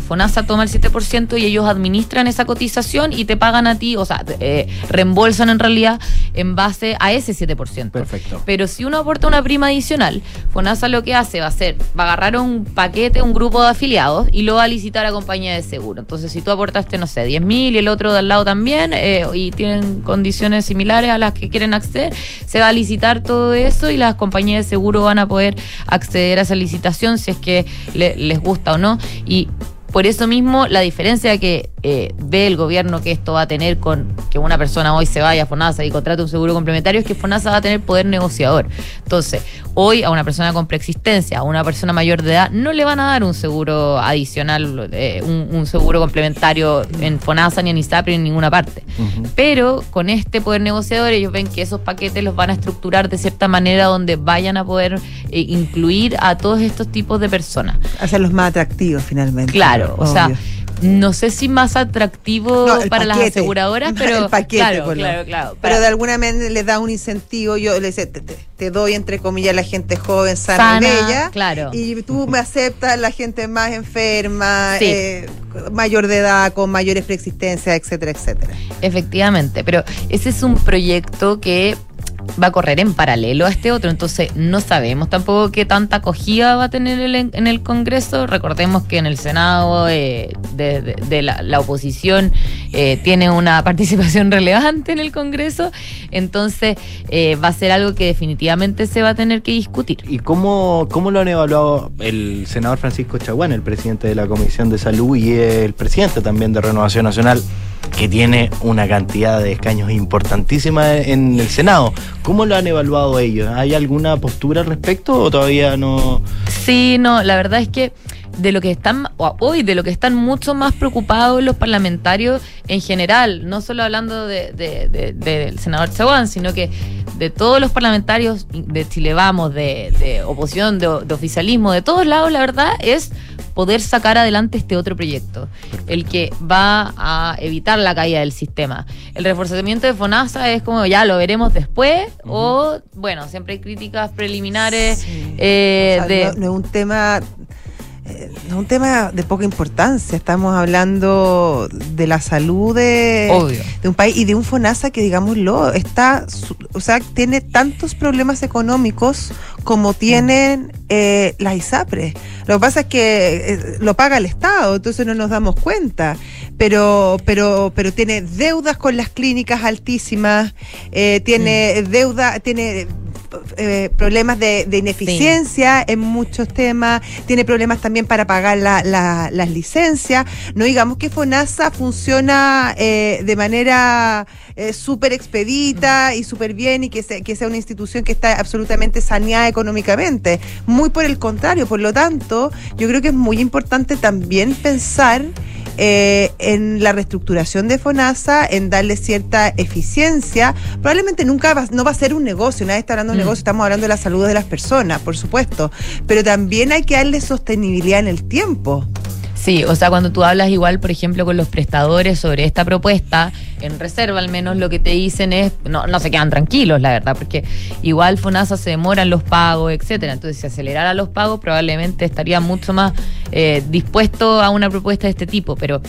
Speaker 5: FONASA toma el 7% y ellos administran esa cotización y te pagan a ti, o sea, eh, reembolsan en realidad en base a ese 7%.
Speaker 3: Perfecto.
Speaker 5: Pero si uno aporta una prima adicional, FONASA lo que hace va a ser, va a agarrar un paquete, un grupo de afiliados y lo va a licitar a compañía de seguro. Entonces, si tú aportaste, no sé, 10 mil y el otro de al lado también, eh, y tienen condiciones similares a las que quieren acceder, se va a licitar todo eso y las compañías de seguro van a poder acceder a esa licitación si es que le- les gusta o no. Y por eso mismo, la diferencia que eh, ve el gobierno que esto va a tener con que una persona hoy se vaya a FONASA y contrate un seguro complementario es que FONASA va a tener poder negociador. Entonces, hoy a una persona con preexistencia, a una persona mayor de edad, no le van a dar un seguro adicional, eh, un, un seguro complementario en FONASA, ni en ISAPRE, ni en ninguna parte. Pero con este poder negociador ellos ven que esos paquetes los van a estructurar de cierta manera donde vayan a poder eh, incluir a todos estos tipos de personas.
Speaker 2: Hacerlos más atractivos finalmente.
Speaker 5: Claro, o sea. No sé si más atractivo
Speaker 2: No,
Speaker 5: para las aseguradoras, pero
Speaker 2: El paquete,
Speaker 5: claro,
Speaker 2: por
Speaker 5: claro, claro.
Speaker 2: Pero de alguna manera le da un incentivo, yo le sé, te, te- te doy entre comillas la gente joven, sana,
Speaker 5: Sana,
Speaker 2: y bella,
Speaker 5: claro.
Speaker 2: y tú me aceptas la gente más enferma,
Speaker 5: Sí.
Speaker 2: eh, mayor de edad, con mayores preexistencias, etcétera, etcétera.
Speaker 5: Efectivamente, pero ese es un proyecto que va a correr en paralelo a este otro, entonces no sabemos tampoco qué tanta acogida va a tener el- en el Congreso. Recordemos que en el Senado eh, de, la, la oposición eh, tiene una participación relevante en el Congreso, entonces eh, va a ser algo que definitivamente se va a tener que discutir.
Speaker 3: ¿Y cómo, cómo lo han evaluado el senador Francisco Chaguán, el presidente de la Comisión de Salud y el presidente también de Renovación Nacional, que tiene una cantidad de escaños importantísima en el Senado? ¿Cómo lo han evaluado ellos? ¿Hay alguna postura al respecto o todavía no?
Speaker 5: Sí, no, la verdad es que de lo que están o hoy de lo que están mucho más preocupados los parlamentarios en general, no solo hablando de- de- de- del senador Chaguán, sino que de todos los parlamentarios de Chile Vamos, de, de oposición, de, de oficialismo, de todos lados, la verdad es poder sacar adelante este otro proyecto, el que va a evitar la caída del sistema. El reforzamiento de FONASA es como ya lo veremos después o, bueno, siempre hay críticas preliminares
Speaker 2: Sí.
Speaker 5: eh,
Speaker 2: O sea,
Speaker 5: de...
Speaker 2: no, no es un tema eh, no es un tema de poca importancia. Estamos hablando de la salud de,
Speaker 5: Obvio.
Speaker 2: de un país y de un FONASA que, digámoslo, está, o sea, tiene tantos problemas económicos como tienen eh, las ISAPRES. Lo que pasa es que eh, lo paga el Estado, entonces no nos damos cuenta. Pero, pero, pero tiene deudas con las clínicas altísimas, eh, tiene deuda, tiene eh, problemas de, de ineficiencia en muchos temas, tiene problemas también para pagar la- la- las licencias. No digamos que FONASA funciona eh, de manera eh, súper expedita y súper bien y que, se- que sea una institución que está absolutamente saneada económicamente. Muy por el contrario, por lo tanto, yo creo que es muy importante también pensar eh, en la reestructuración de FONASA, en darle cierta eficiencia. Probablemente nunca va, no va a ser un negocio, nadie está hablando de un
Speaker 5: Mm.
Speaker 2: negocio, estamos hablando de la salud de las personas, por supuesto, pero también hay que darle sostenibilidad en el tiempo.
Speaker 5: Sí, o sea, cuando tú hablas igual, por ejemplo, con los prestadores sobre esta propuesta, en reserva al menos lo que te dicen es, no, no se quedan tranquilos, la verdad, porque igual FONASA se demoran los pagos, etcétera. Entonces, si acelerara los pagos, probablemente estaría mucho más eh, dispuesto a una propuesta de este tipo, pero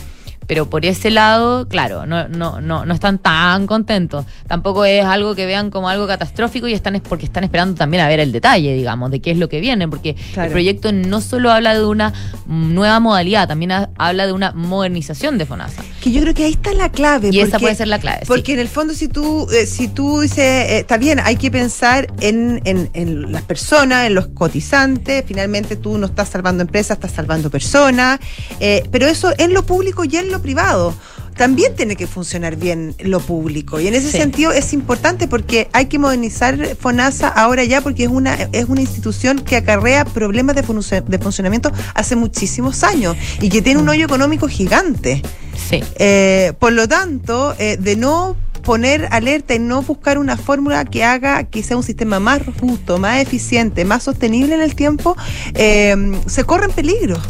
Speaker 5: pero por ese lado, claro, no, no, no, no están tan contentos. Tampoco es algo que vean como algo catastrófico y están es porque están esperando también a ver el detalle, digamos, de qué es lo que viene, porque
Speaker 2: Claro.
Speaker 5: el proyecto no solo habla de una nueva modalidad, también ha- habla de una modernización de FONASA.
Speaker 2: Que yo creo que ahí está la clave.
Speaker 5: Y esa
Speaker 2: porque-
Speaker 5: puede ser la clave. sí.
Speaker 2: Porque en el fondo, si tú, eh, si tú dices, eh, está bien, hay que pensar en, en- en las personas, en los cotizantes. Finalmente, tú no estás salvando empresas, estás salvando personas. eh, pero eso en lo público y en lo privado. También tiene que funcionar bien lo público. Y en ese
Speaker 5: Sí.
Speaker 2: sentido es importante porque hay que modernizar FONASA ahora ya porque es una, es una institución que acarrea problemas de, funcio- de funcionamiento hace muchísimos años y que tiene un hoyo económico gigante.
Speaker 5: Sí.
Speaker 2: Eh, por lo tanto, eh, de no poner alerta y no buscar una fórmula que haga que sea un sistema más robusto, más eficiente, más sostenible en el tiempo, eh, se corren peligros.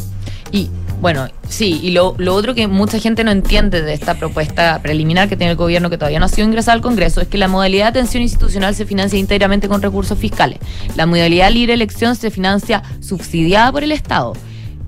Speaker 5: Y bueno, sí, y lo, lo otro que mucha gente no entiende de esta propuesta preliminar que tiene el gobierno, que todavía no ha sido ingresada al Congreso, es que la modalidad de atención institucional se financia íntegramente con recursos fiscales. La modalidad libre elección se financia subsidiada por el Estado.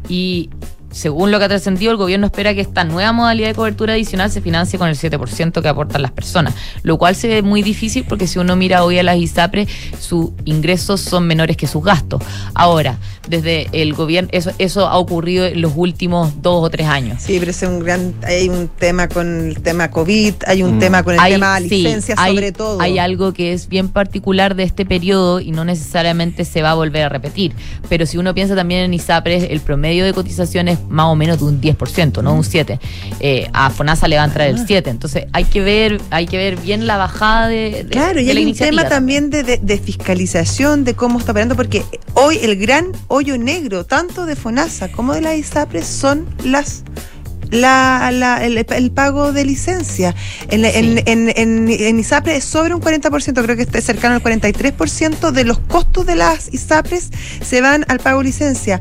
Speaker 5: Y según lo que ha trascendido, el gobierno espera que esta nueva modalidad de cobertura adicional se financie con el 7% que aportan las personas, lo cual se ve muy difícil porque si uno mira hoy a las ISAPRES, sus ingresos son menores que sus gastos. Ahora, desde el gobierno, eso, eso ha ocurrido en los últimos dos o tres años.
Speaker 2: Sí, pero es un gran, hay un tema con el tema COVID, hay un
Speaker 3: Mm.
Speaker 2: tema con el
Speaker 5: Hay-
Speaker 2: tema
Speaker 5: sí,
Speaker 2: licencia
Speaker 5: hay-
Speaker 2: sobre todo.
Speaker 5: Hay algo que es bien particular de este periodo y no necesariamente se va a volver a repetir. Pero si uno piensa también en ISAPRES, el promedio de cotización es más o menos de un 10%, no un 7%. Eh, a FONASA le va a entrar
Speaker 2: Ah.
Speaker 5: el 7%. Entonces hay que ver, hay que ver bien la bajada de, de-
Speaker 2: Claro,
Speaker 5: de
Speaker 2: y
Speaker 5: la
Speaker 2: hay un tema también de, de- de fiscalización de cómo está operando, porque hoy el gran hoyo negro, tanto de FONASA como de la ISAPRES, son las la, la- el, el pago de licencia. En,
Speaker 5: Sí.
Speaker 2: en, en- en ISAPRES es sobre un 40%, creo que está cercano al 43% de los costos de las ISAPRES se van al pago de licencia.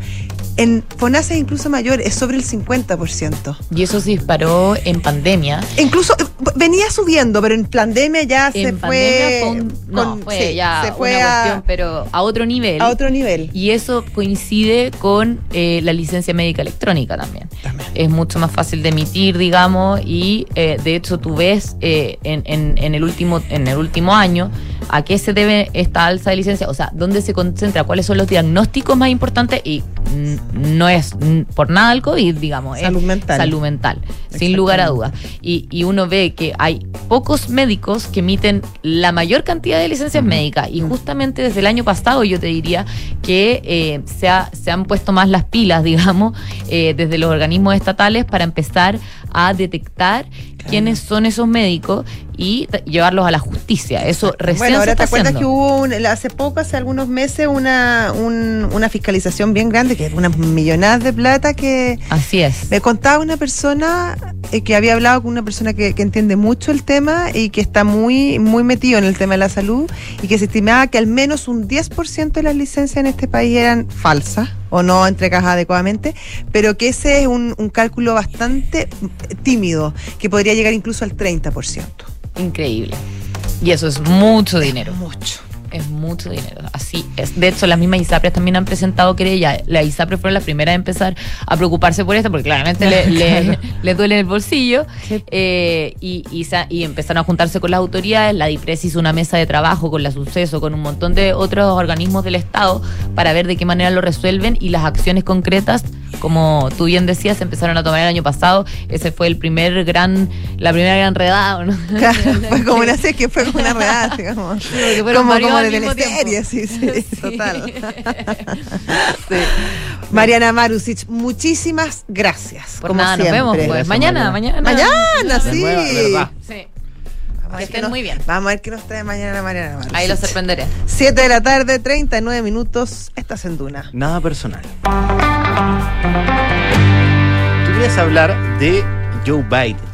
Speaker 2: En FONASA es incluso mayor, es sobre el 50%.
Speaker 5: Y eso se disparó en pandemia.
Speaker 2: Incluso eh, venía subiendo, pero en pandemia ya se
Speaker 5: en pandemia fue un- no,
Speaker 2: con-
Speaker 5: fue
Speaker 2: sí,
Speaker 5: ya
Speaker 2: se fue
Speaker 5: una
Speaker 2: a-
Speaker 5: cuestión, pero a otro nivel.
Speaker 2: a otro nivel.
Speaker 5: Y eso coincide con eh, la licencia médica electrónica también. Es mucho más fácil de emitir, digamos, y eh, de hecho tú ves eh, en, en- en el último, en el último año a qué se debe esta alza de licencia, o sea, dónde se concentra, cuáles son los diagnósticos más importantes y mm, no es por nada el COVID, digamos, es
Speaker 2: Salud mental.
Speaker 5: salud mental, sin lugar a dudas. Y, y uno ve que hay pocos médicos que emiten la mayor cantidad de licencias médicas. Y justamente desde el año pasado yo te diría que eh, se, ha- se han puesto más las pilas, digamos, eh, desde los organismos estatales para empezar a detectar quiénes son esos médicos y llevarlos a la justicia. Eso recién
Speaker 2: Bueno,
Speaker 5: se
Speaker 2: ahora
Speaker 5: está
Speaker 2: te acuerdas
Speaker 5: haciendo.
Speaker 2: que hubo un- hace poco, hace algunos meses, una, un- una fiscalización bien grande, que es unas millonadas de plata que
Speaker 5: Así es.
Speaker 2: me contaba una persona que había hablado con una persona que, que entiende mucho el tema y que está muy, muy metido en el tema de la salud y que se estimaba que al menos un 10% de las licencias en este país eran falsas o no entregadas adecuadamente, pero que ese es un, un cálculo bastante tímido, que podría llegar incluso al 30%.
Speaker 5: Increíble. Y eso es mucho dinero.
Speaker 2: Mucho.
Speaker 5: Es mucho dinero, así es. De hecho, las mismas ISAPRES también han presentado querella. Las ISAPRES fueron las primeras a empezar a preocuparse por esto, porque claramente le, le- les duele el bolsillo.
Speaker 2: Sí.
Speaker 5: Eh, y, y, empezaron a juntarse con las autoridades. La DIPRES hizo una mesa de trabajo con la Suceso, con un montón de otros organismos del Estado, para ver de qué manera lo resuelven y las acciones concretas, como tú bien decías, se empezaron a tomar el año pasado. Ese fue el primer gran, la primera gran redada, ¿no?
Speaker 2: Claro, fue como una que fue como una redada, como,
Speaker 5: varios
Speaker 2: como
Speaker 5: al
Speaker 2: de
Speaker 5: mismo
Speaker 2: teleserie, sí, sí,
Speaker 5: Sí.
Speaker 2: total.
Speaker 5: Sí.
Speaker 2: Mariana Marusic, muchísimas gracias.
Speaker 5: Por
Speaker 2: como
Speaker 5: nada, nos vemos pues.
Speaker 3: Gracias,
Speaker 5: Mañana, mañana.
Speaker 2: Mañana, sí.
Speaker 3: nuevo,
Speaker 5: Que estén
Speaker 2: nos-
Speaker 5: muy bien.
Speaker 2: Vamos a ver qué nos trae mañana Mariana Marusic.
Speaker 5: Ahí los sorprenderé.
Speaker 2: 7 de la tarde, 39 minutos. Estás en Duna.
Speaker 3: Nada personal. Tú querías hablar de Joe Biden.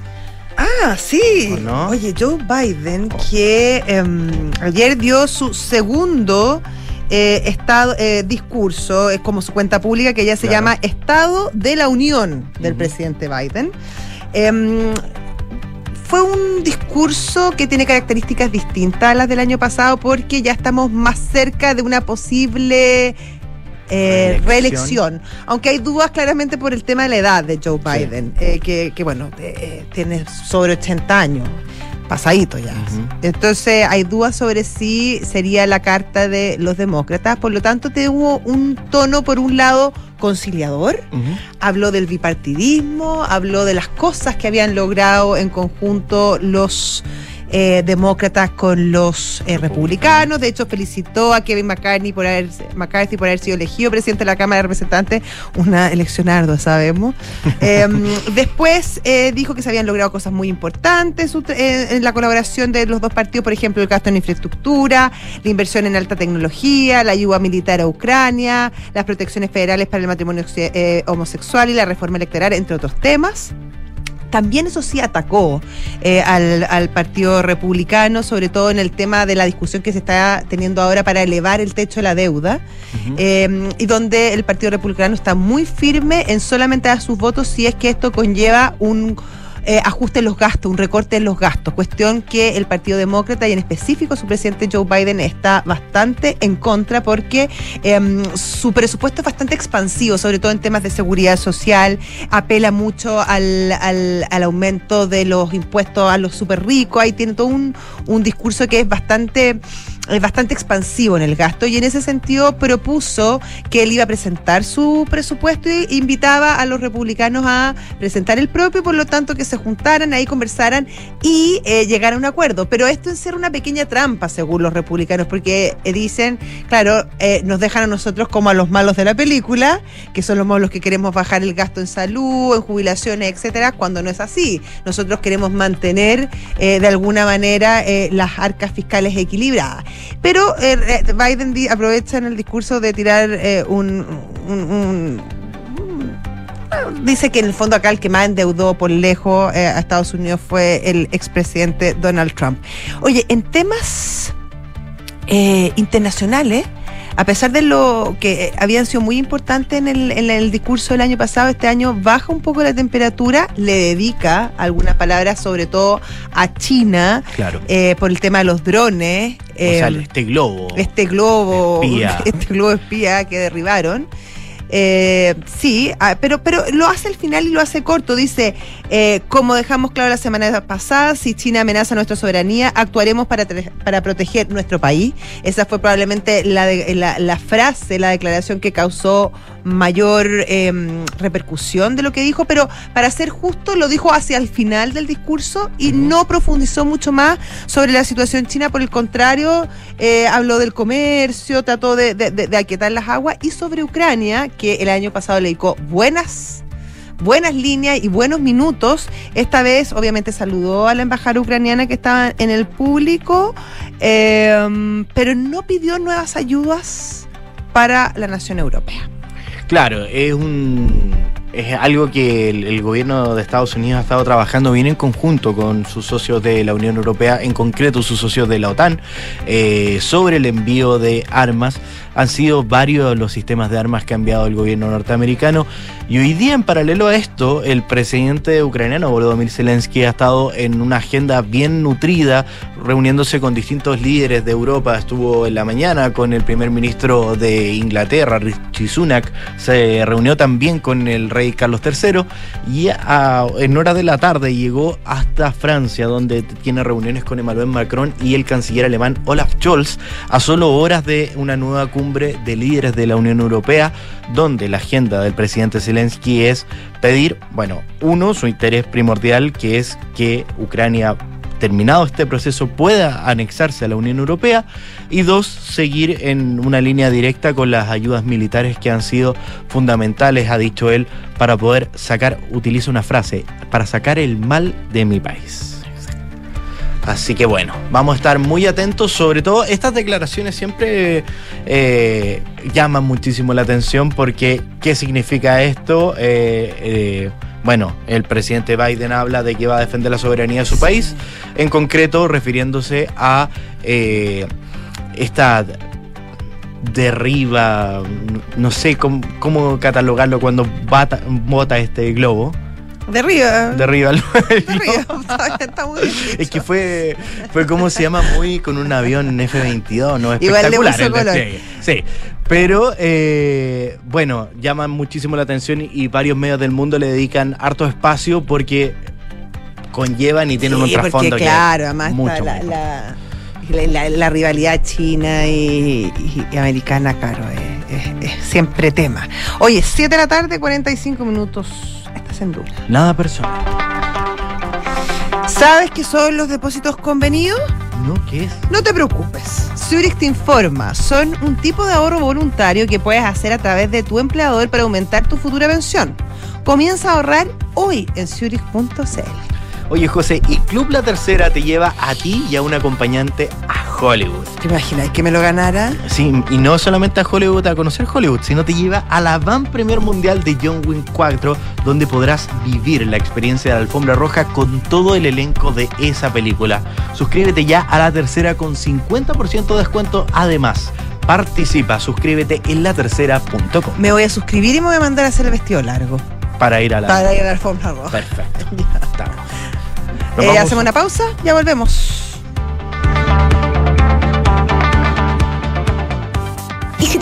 Speaker 2: Ah, sí.
Speaker 3: ¿O no?
Speaker 2: Oye, Joe Biden, que em, ayer dio su segundo eh, estado, eh, discurso, es como su cuenta pública, que ya se
Speaker 3: Claro.
Speaker 2: llama Estado de la Unión del presidente Biden. Em, fue un discurso que tiene características distintas a las del año pasado porque ya estamos más cerca de una posible eh,
Speaker 3: Reelección.
Speaker 2: Aunque hay dudas claramente por el tema de la edad de Joe
Speaker 3: Sí.
Speaker 2: Biden, eh, que, que, bueno, eh, tiene sobre 80 años. pasadito ya. Entonces hay dudas sobre si sería la carta de los demócratas, por lo tanto tuvo un tono por un lado conciliador, habló del bipartidismo, habló de las cosas que habían logrado en conjunto los eh, demócratas con los eh, republicanos. De hecho, felicitó a Kevin McCarthy por, haber, McCarthy por haber sido elegido presidente de la Cámara de Representantes. Una elección ardua, sabemos. Eh, después eh, dijo que se habían logrado cosas muy importantes en la colaboración de los dos partidos, por ejemplo, el gasto en infraestructura, la inversión en alta tecnología, la ayuda militar a Ucrania, las protecciones federales para el matrimonio homosexual y la reforma electoral, entre otros temas. También eso sí atacó eh, al, al Partido Republicano, sobre todo en el tema de la discusión que se está teniendo ahora para elevar el techo de la deuda, eh, y donde el Partido Republicano está muy firme en solamente dar sus votos si es que esto conlleva un eh, ajuste en los gastos, un recorte en los gastos, cuestión que el Partido Demócrata y en específico su presidente Joe Biden está bastante en contra porque em, su presupuesto es bastante expansivo, sobre todo en temas de seguridad social, apela mucho al, al- al aumento de los impuestos a los super ricos, ahí tiene todo un, un discurso que es bastante es bastante expansivo en el gasto y en ese sentido propuso que él iba a presentar su presupuesto e invitaba a los republicanos a presentar el propio, por lo tanto que se juntaran, ahí conversaran y eh, llegar a un acuerdo. Pero esto es ser una pequeña trampa, según los republicanos, porque dicen, claro, eh, nos dejan a nosotros como a los malos de la película, que son los malos que queremos bajar el gasto en salud, en jubilaciones, etcétera, cuando no es así. Nosotros queremos mantener eh, de alguna manera eh, las arcas fiscales equilibradas. Pero eh, eh, Biden aprovecha en el discurso de tirar eh, un- un- un Dice que en el fondo acá el que más endeudó por lejos eh, a Estados Unidos fue el expresidente Donald Trump. Oye, en temas eh, internacionales, a pesar de lo que eh, habían sido muy importantes en el, en el discurso del año pasado, este año baja un poco la temperatura, le dedica algunas palabras, sobre todo a China,
Speaker 3: Claro.
Speaker 2: eh, por el tema de los drones.
Speaker 3: o sea,
Speaker 2: eh,
Speaker 3: este globo.
Speaker 2: este globo
Speaker 3: Espía.
Speaker 2: este globo espía que derribaron Eh, sí, ah, pero, pero lo hace al final y lo hace corto. Dice, eh, como dejamos claro la semana pasada, si China amenaza nuestra soberanía, actuaremos para, para proteger nuestro país. Esa fue probablemente la, de- la, la frase, la declaración que causó mayor eh, repercusión de lo que dijo, pero para ser justo lo dijo hacia el final del discurso y no profundizó mucho más sobre la situación china, por el contrario, eh, habló del comercio, trató de, de, de- de aquietar las aguas y sobre Ucrania, que el año pasado le dedicó buenas buenas líneas y buenos minutos. Esta vez, obviamente, saludó a la embajada ucraniana que estaba en el público, eh, pero no pidió nuevas ayudas para la nación europea.
Speaker 3: Claro, es un es algo que el, gobierno de Estados Unidos ha estado trabajando bien en conjunto con sus socios de la Unión Europea, en concreto sus socios de la OTAN, eh, sobre el envío de armas. Han sido varios los sistemas de armas que ha enviado el gobierno norteamericano y hoy día en paralelo a esto, el presidente ucraniano Volodymyr Zelensky ha estado en una agenda bien nutrida, reuniéndose con distintos líderes de Europa. Estuvo en la mañana con el primer ministro de Inglaterra, Rishi Sunak, se reunió también con el rey Carlos III y a- en hora de la tarde llegó hasta Francia, donde tiene reuniones con Emmanuel Macron y el canciller alemán Olaf Scholz, a solo horas de una nueva cumbre de líderes de la Unión Europea, donde la agenda del presidente Zelensky es pedir, bueno, uno, su interés primordial, que es que Ucrania terminado este proceso pueda anexarse a la Unión Europea y dos, seguir en una línea directa con las ayudas militares que han sido fundamentales, ha dicho él, para poder sacar, utiliza una frase, para sacar el mal de mi país. Así que bueno, vamos a estar muy atentos, sobre todo estas declaraciones siempre eh, llaman muchísimo la atención porque ¿qué significa esto? Eh, eh, bueno, el presidente Biden habla de que va a defender la soberanía de su país, en concreto refiriéndose a eh, esta derriba, no sé cómo, cómo catalogarlo cuando bata- bota este globo,
Speaker 2: De arriba.
Speaker 3: derriba el
Speaker 2: De arriba. Está- muy bien
Speaker 3: es que fue, fue como se llama muy con un avión F-22, ¿no?
Speaker 2: Igual le
Speaker 3: Espectacular el
Speaker 2: color.
Speaker 3: Sí, pero eh, bueno, llaman muchísimo la atención y, varios medios del mundo le dedican harto espacio porque conllevan y tienen un
Speaker 2: porque
Speaker 3: trasfondo que
Speaker 2: claro, además
Speaker 3: mucho,
Speaker 2: está la, la, la- la- la rivalidad china y, y- y americana, claro, es, es- es siempre tema. Oye, 7 de la tarde, 45 minutos. En duda.
Speaker 3: Nada personal.
Speaker 2: ¿Sabes qué son los depósitos convenidos?
Speaker 3: ¿No? ¿Qué es?
Speaker 2: No te preocupes. Zurich te informa. Son un tipo de ahorro voluntario que puedes hacer a través de tu empleador para aumentar tu futura pensión. Comienza a ahorrar hoy en zurich.cl.
Speaker 3: Oye, José, y Club La Tercera te lleva a ti y a un acompañante a Hollywood.
Speaker 2: ¿Te imaginas que me lo ganara?
Speaker 3: Sí, y no solamente a Hollywood, a conocer Hollywood, sino te lleva a la Van Premier Mundial de John Wick 4, donde podrás vivir la experiencia de la alfombra roja con todo el elenco de esa película. Suscríbete ya a la tercera con 50% de descuento. Además, participa, suscríbete en latercera.com
Speaker 2: Me voy a suscribir y me voy a mandar a hacer el vestido largo.
Speaker 3: para ir a la.
Speaker 2: Para ir a la alfombra roja.
Speaker 3: Perfecto. Estamos. Nos
Speaker 2: Eh, hacemos una pausa, ya volvemos.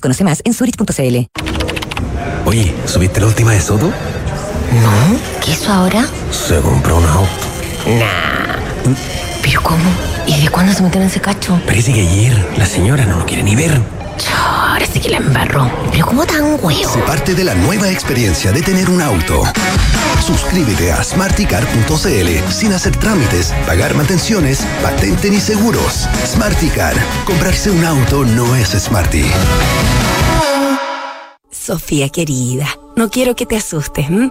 Speaker 6: Conoce más en zurich.cl.
Speaker 7: Oye, ¿subiste la última de Soto?
Speaker 6: No, ¿qué hizo ahora?
Speaker 7: Se compró un auto.
Speaker 6: ¿Pero cómo? ¿Y de cuándo se metieron en ese cacho?
Speaker 7: Parece que ayer la señora no lo quiere ni ver.
Speaker 6: Ahora sí que la embarró. ¿Pero cómo tan huevo?
Speaker 8: Se parte de la nueva experiencia de tener un auto. Suscríbete a smarticar.cl sin hacer trámites, pagar mantenciones, patente ni seguros. Smarticar. Comprarse un auto no es smarty.
Speaker 9: Sofía querida, no quiero que te asustes. ¿m?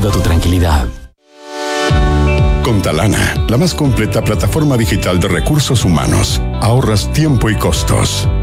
Speaker 10: tu tranquilidad.
Speaker 11: Con Talana, la más completa plataforma digital de recursos humanos, ahorras tiempo y costos.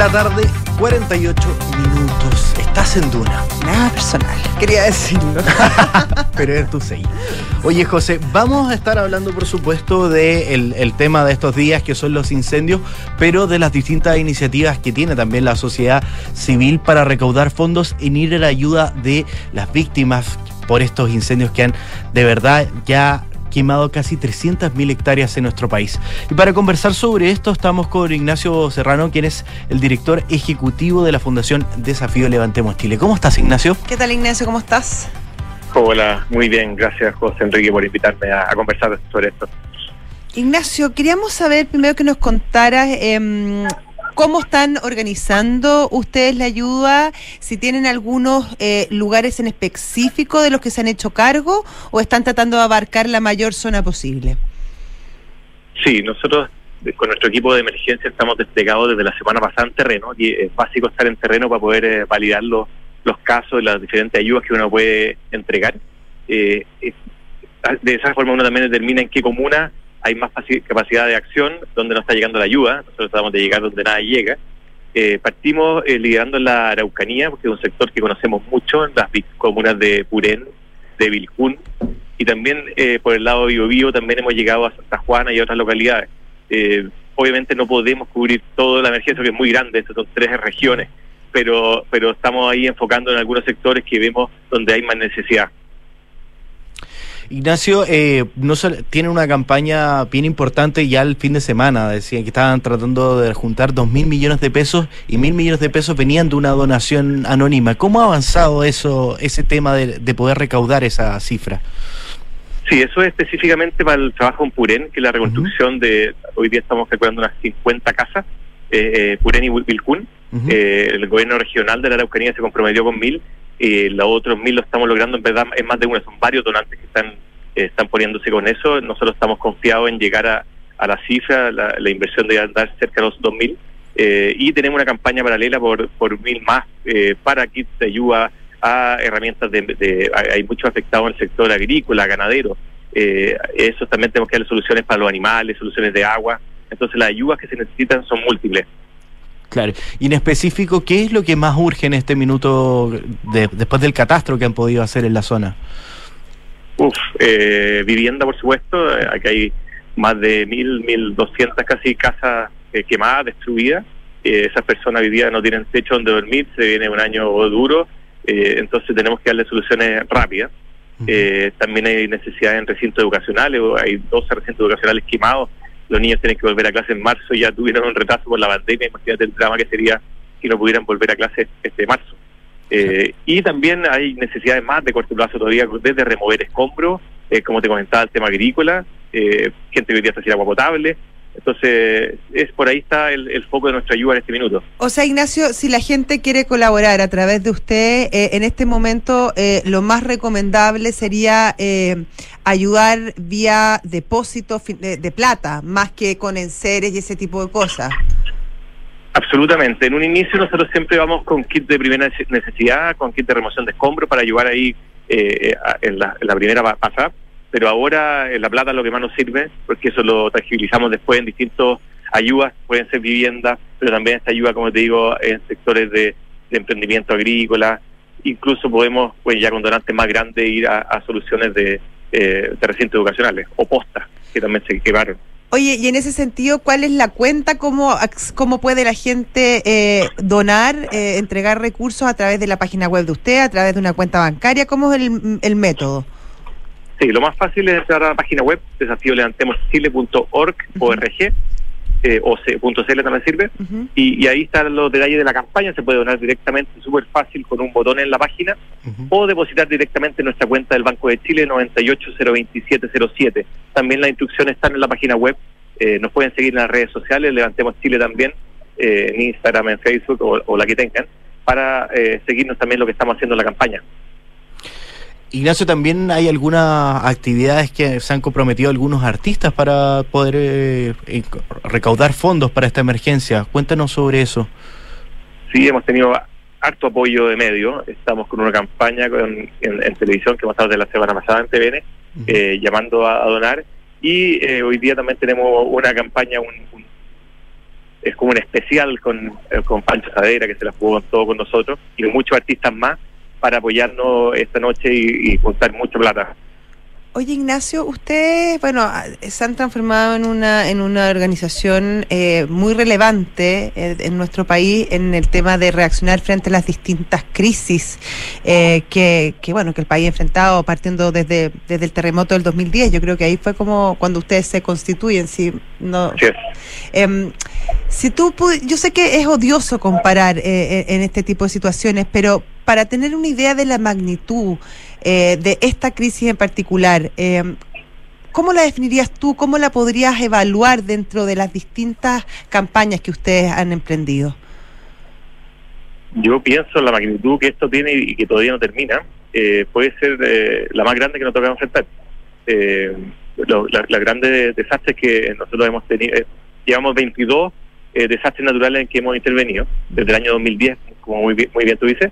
Speaker 3: la tarde, 48 minutos. Estás en Duna.
Speaker 2: Nada personal, quería decirlo.
Speaker 3: Pero es tu seis. Oye, José, vamos a estar hablando, por supuesto, del el tema de estos días, que son los incendios, pero de las distintas iniciativas que tiene también la sociedad civil para recaudar fondos en ir a la ayuda de las víctimas por estos incendios que han de verdad ya quemado casi 300.000 hectáreas en nuestro país. Y para conversar sobre esto estamos con Ignacio Serrano, quien es el director ejecutivo de la Fundación Desafío Levantemos Chile. ¿Cómo estás, Ignacio?
Speaker 2: ¿Qué tal, Ignacio? ¿Cómo estás?
Speaker 12: Hola, muy bien, gracias José Enrique por invitarme a, a conversar sobre esto.
Speaker 2: Ignacio, queríamos saber primero que nos contaras em, cómo están organizando ustedes la ayuda, si tienen algunos eh, lugares en específico de los que se han hecho cargo o están tratando de abarcar la mayor zona posible.
Speaker 12: Sí, nosotros eh, con nuestro equipo de emergencia estamos desplegados desde la semana pasada en terreno y es básico estar en terreno para poder eh, validar los, los casos, las diferentes ayudas que uno puede entregar. Eh, de esa forma uno también determina en qué comuna hay más capacidad de acción, donde no está llegando la ayuda, nosotros tratamos de llegar donde nada llega. Eh, partimos eh, liderando la Araucanía, porque es un sector que conocemos mucho, en las comunas de Purén, de Vilcún, y también eh, por el lado de Biobío también hemos llegado a Santa Juana y otras localidades. Eh, obviamente no podemos cubrir toda la emergencia, porque es muy grande, estas son tres regiones, pero, pero estamos ahí enfocando en algunos sectores que vemos donde hay más necesidad.
Speaker 3: Ignacio, eh, no sol- tiene una campaña bien importante ya el fin de semana. Decían que estaban tratando de juntar dos mil millones de pesos y mil millones de pesos venían de una donación anónima. ¿Cómo ha avanzado eso, ese tema de, de poder recaudar esa cifra?
Speaker 12: Sí, eso es específicamente para el trabajo en Purén, que es la reconstrucción de, hoy día estamos calculando unas 50 casas, eh, eh, Purén y Vilcún. Eh, el gobierno regional de la Araucanía se comprometió con mil, y los otros mil lo estamos logrando, en verdad es más de una, son varios donantes que están, eh, están poniéndose con eso. Nosotros estamos confiados en llegar a, a la cifra, la, la inversión de andar cerca de los dos mil. Eh, y tenemos una campaña paralela por, por mil más eh, para kits de ayuda a herramientas de, de- hay muchos afectados en el sector agrícola, ganadero. Eh, eso también tenemos que darle soluciones para los animales, soluciones de agua. Entonces las ayudas que se necesitan son múltiples.
Speaker 3: Claro. Y en específico, ¿qué es lo que más urge en este minuto de- después del catastro que han podido hacer en la zona?
Speaker 12: Uf, eh, vivienda, por supuesto. eh, Aquí hay más de mil, mil doscientas casi casas eh, quemadas, destruidas. Eh, esas personas día no tienen techo donde dormir, se viene un año duro, entonces tenemos que darle soluciones rápidas. Eh, también hay necesidades en recintos educacionales, hay 12 recintos educacionales quemados. Los niños tienen que volver a clase en marzo, ya tuvieron un retraso por la pandemia. Imagínate el drama que sería si no pudieran volver a clase este marzo. Eh, y también hay necesidades más de corto plazo todavía, desde remover escombros, eh, como te comentaba, el tema agrícola, eh, gente que hoy día está sin agua potable. Entonces, es por ahí está el, el foco de nuestra ayuda en este minuto.
Speaker 2: O sea, Ignacio, si la gente quiere colaborar a través de usted, eh, en este momento eh, lo más recomendable sería eh, ayudar vía depósito de, de plata, más que con enseres y ese tipo de cosas.
Speaker 12: Absolutamente. En un inicio nosotros siempre vamos con kit de primera nece- necesidad, con kit de remoción de escombros para ayudar ahí eh, a- en, la, en la primera pa- pasada. Pero ahora eh, la plata es lo que más nos sirve, porque eso lo tangibilizamos después en distintas ayudas, pueden ser viviendas, pero también esta ayuda, como te digo, en sectores de, emprendimiento agrícola. Incluso podemos, pues ya con donantes más grandes, ir a, soluciones de, eh, de recintos educacionales o postas, que también se quemaron.
Speaker 2: Oye, y en ese sentido, ¿cuál es la cuenta? ¿Cómo, cómo puede la gente eh, donar, eh, entregar recursos a través de la página web de usted, a través de una cuenta bancaria? ¿Cómo es el método?
Speaker 12: Sí, lo más fácil es entrar a la página web, desafío levantemoschile.org, ORG, eh, o c- punto .cl también sirve, y, y ahí están los detalles de la campaña, se puede donar directamente, súper fácil, con un botón en la página, o depositar directamente en nuestra cuenta del Banco de Chile 9802707. También las instrucciones están en la página web, eh, nos pueden seguir en las redes sociales, Levantemos Chile también, eh, en Instagram, en Facebook o, o la que tengan, para eh, seguirnos también lo que estamos haciendo en la campaña.
Speaker 3: Ignacio, también hay algunas actividades que se han comprometido algunos artistas para poder eh, recaudar fondos para esta emergencia. Cuéntanos sobre eso.
Speaker 12: Sí, hemos tenido harto apoyo de medios. Estamos con una campaña con- en, en televisión que hemos estado desde la semana pasada en TVN, eh, llamando a, a donar. Y eh, hoy día también tenemos una campaña, un, un- es como un especial con, eh, con Pancho Sadera, que se la jugó con todo con nosotros, y muchos artistas más para apoyarnos esta noche y, y juntar mucha plata.
Speaker 2: Oye, Ignacio, ustedes, bueno, ah, se han transformado en una, en una organización eh, muy relevante eh, en nuestro país en el tema de reaccionar frente a las distintas crisis eh, que, que, bueno, que el país ha enfrentado partiendo desde, desde el terremoto del 2010. Yo creo que ahí fue como cuando ustedes se constituyen, si no... Em, si tú yo sé que es odioso comparar eh, en este tipo de situaciones, pero para tener una idea de la magnitud eh, de esta crisis en particular, em, ¿cómo la definirías tú? ¿Cómo la podrías evaluar dentro de las distintas campañas que ustedes han emprendido?
Speaker 12: Yo pienso en la magnitud que esto tiene y que todavía no termina, eh, puede ser eh, la más grande que nos toca enfrentar. Eh, lo- la, la grande desastres que nosotros hemos tenido, eh, llevamos 22 eh, desastres naturales en que hemos intervenido desde el año 2010, como muy bien, muy bien tú dices.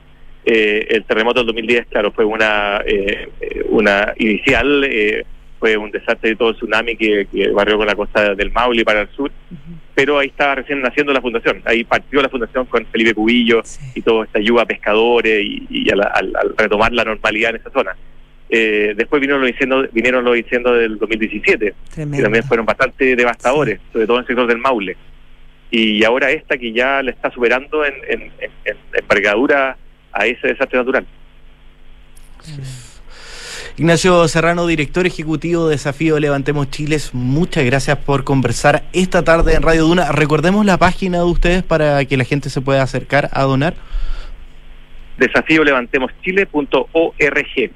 Speaker 12: Eh, el terremoto del 2010, claro, fue una eh, una inicial, eh, fue un desastre de todo el tsunami que, que barrió con la costa del Maule para el sur, pero ahí estaba recién naciendo la fundación, ahí partió la fundación con Felipe Cubillo y toda esta ayuda a pescadores y, y al, al- al retomar la normalidad en esa zona. Eh, después vinieron los incendios, vinieron los incendios del 2017,
Speaker 2: Tremendo.
Speaker 12: que también fueron bastante devastadores, sobre todo en el sector del Maule. Y ahora esta que ya le está superando en, en, en- en envergadura a ese desastre natural.
Speaker 3: Ignacio Serrano, director ejecutivo de Desafío Levantemos Chiles, muchas gracias por conversar esta tarde en Radio Duna. Recordemos la página de ustedes para que la gente se pueda acercar a donar.
Speaker 12: Desafíolevantemoschile.org.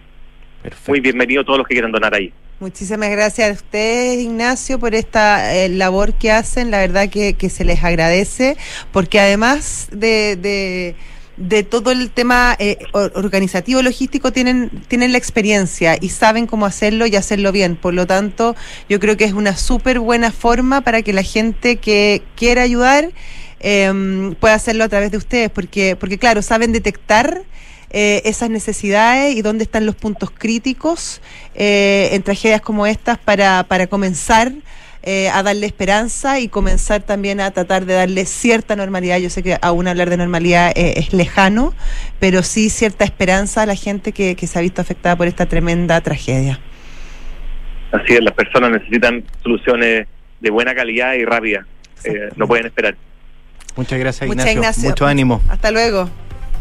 Speaker 12: Muy bienvenido todos los que quieran donar ahí.
Speaker 2: Muchísimas gracias a ustedes, Ignacio, por esta eh, labor que hacen. La verdad que, que se les agradece, porque además de, de, de todo el tema eh, or- organizativo, logístico, tienen, tienen la experiencia y saben cómo hacerlo y hacerlo bien. Por lo tanto, yo creo que es una súper buena forma para que la gente que quiera ayudar eh, pueda hacerlo a través de ustedes, porque, porque claro, saben detectar eh, esas necesidades y dónde están los puntos críticos eh, en tragedias como estas para, para comenzar eh, a darle esperanza y comenzar también a tratar de darle cierta normalidad. Yo sé que aún hablar de normalidad eh, es lejano, pero sí cierta esperanza a la gente que, que se ha visto afectada por esta tremenda tragedia.
Speaker 12: Así es, las personas necesitan soluciones de buena calidad y rápida. Eh, no pueden esperar.
Speaker 3: Muchas gracias,
Speaker 2: Muchas
Speaker 3: Ignacio.
Speaker 2: Ignacio.
Speaker 3: Mucho ánimo.
Speaker 2: Hasta luego.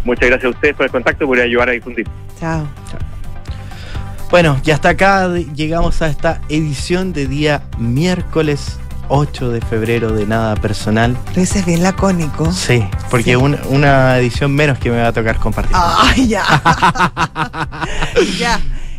Speaker 12: Muchas gracias a ustedes por el contacto y por ayudar a difundir.
Speaker 2: Chao.
Speaker 3: Bueno, y hasta acá llegamos a esta edición de día miércoles 8 de febrero de Nada Personal.
Speaker 2: Lo dices bien lacónico.
Speaker 3: Sí, porque un- una edición menos que me va a tocar compartir.
Speaker 2: ¡Ay, ya! ya.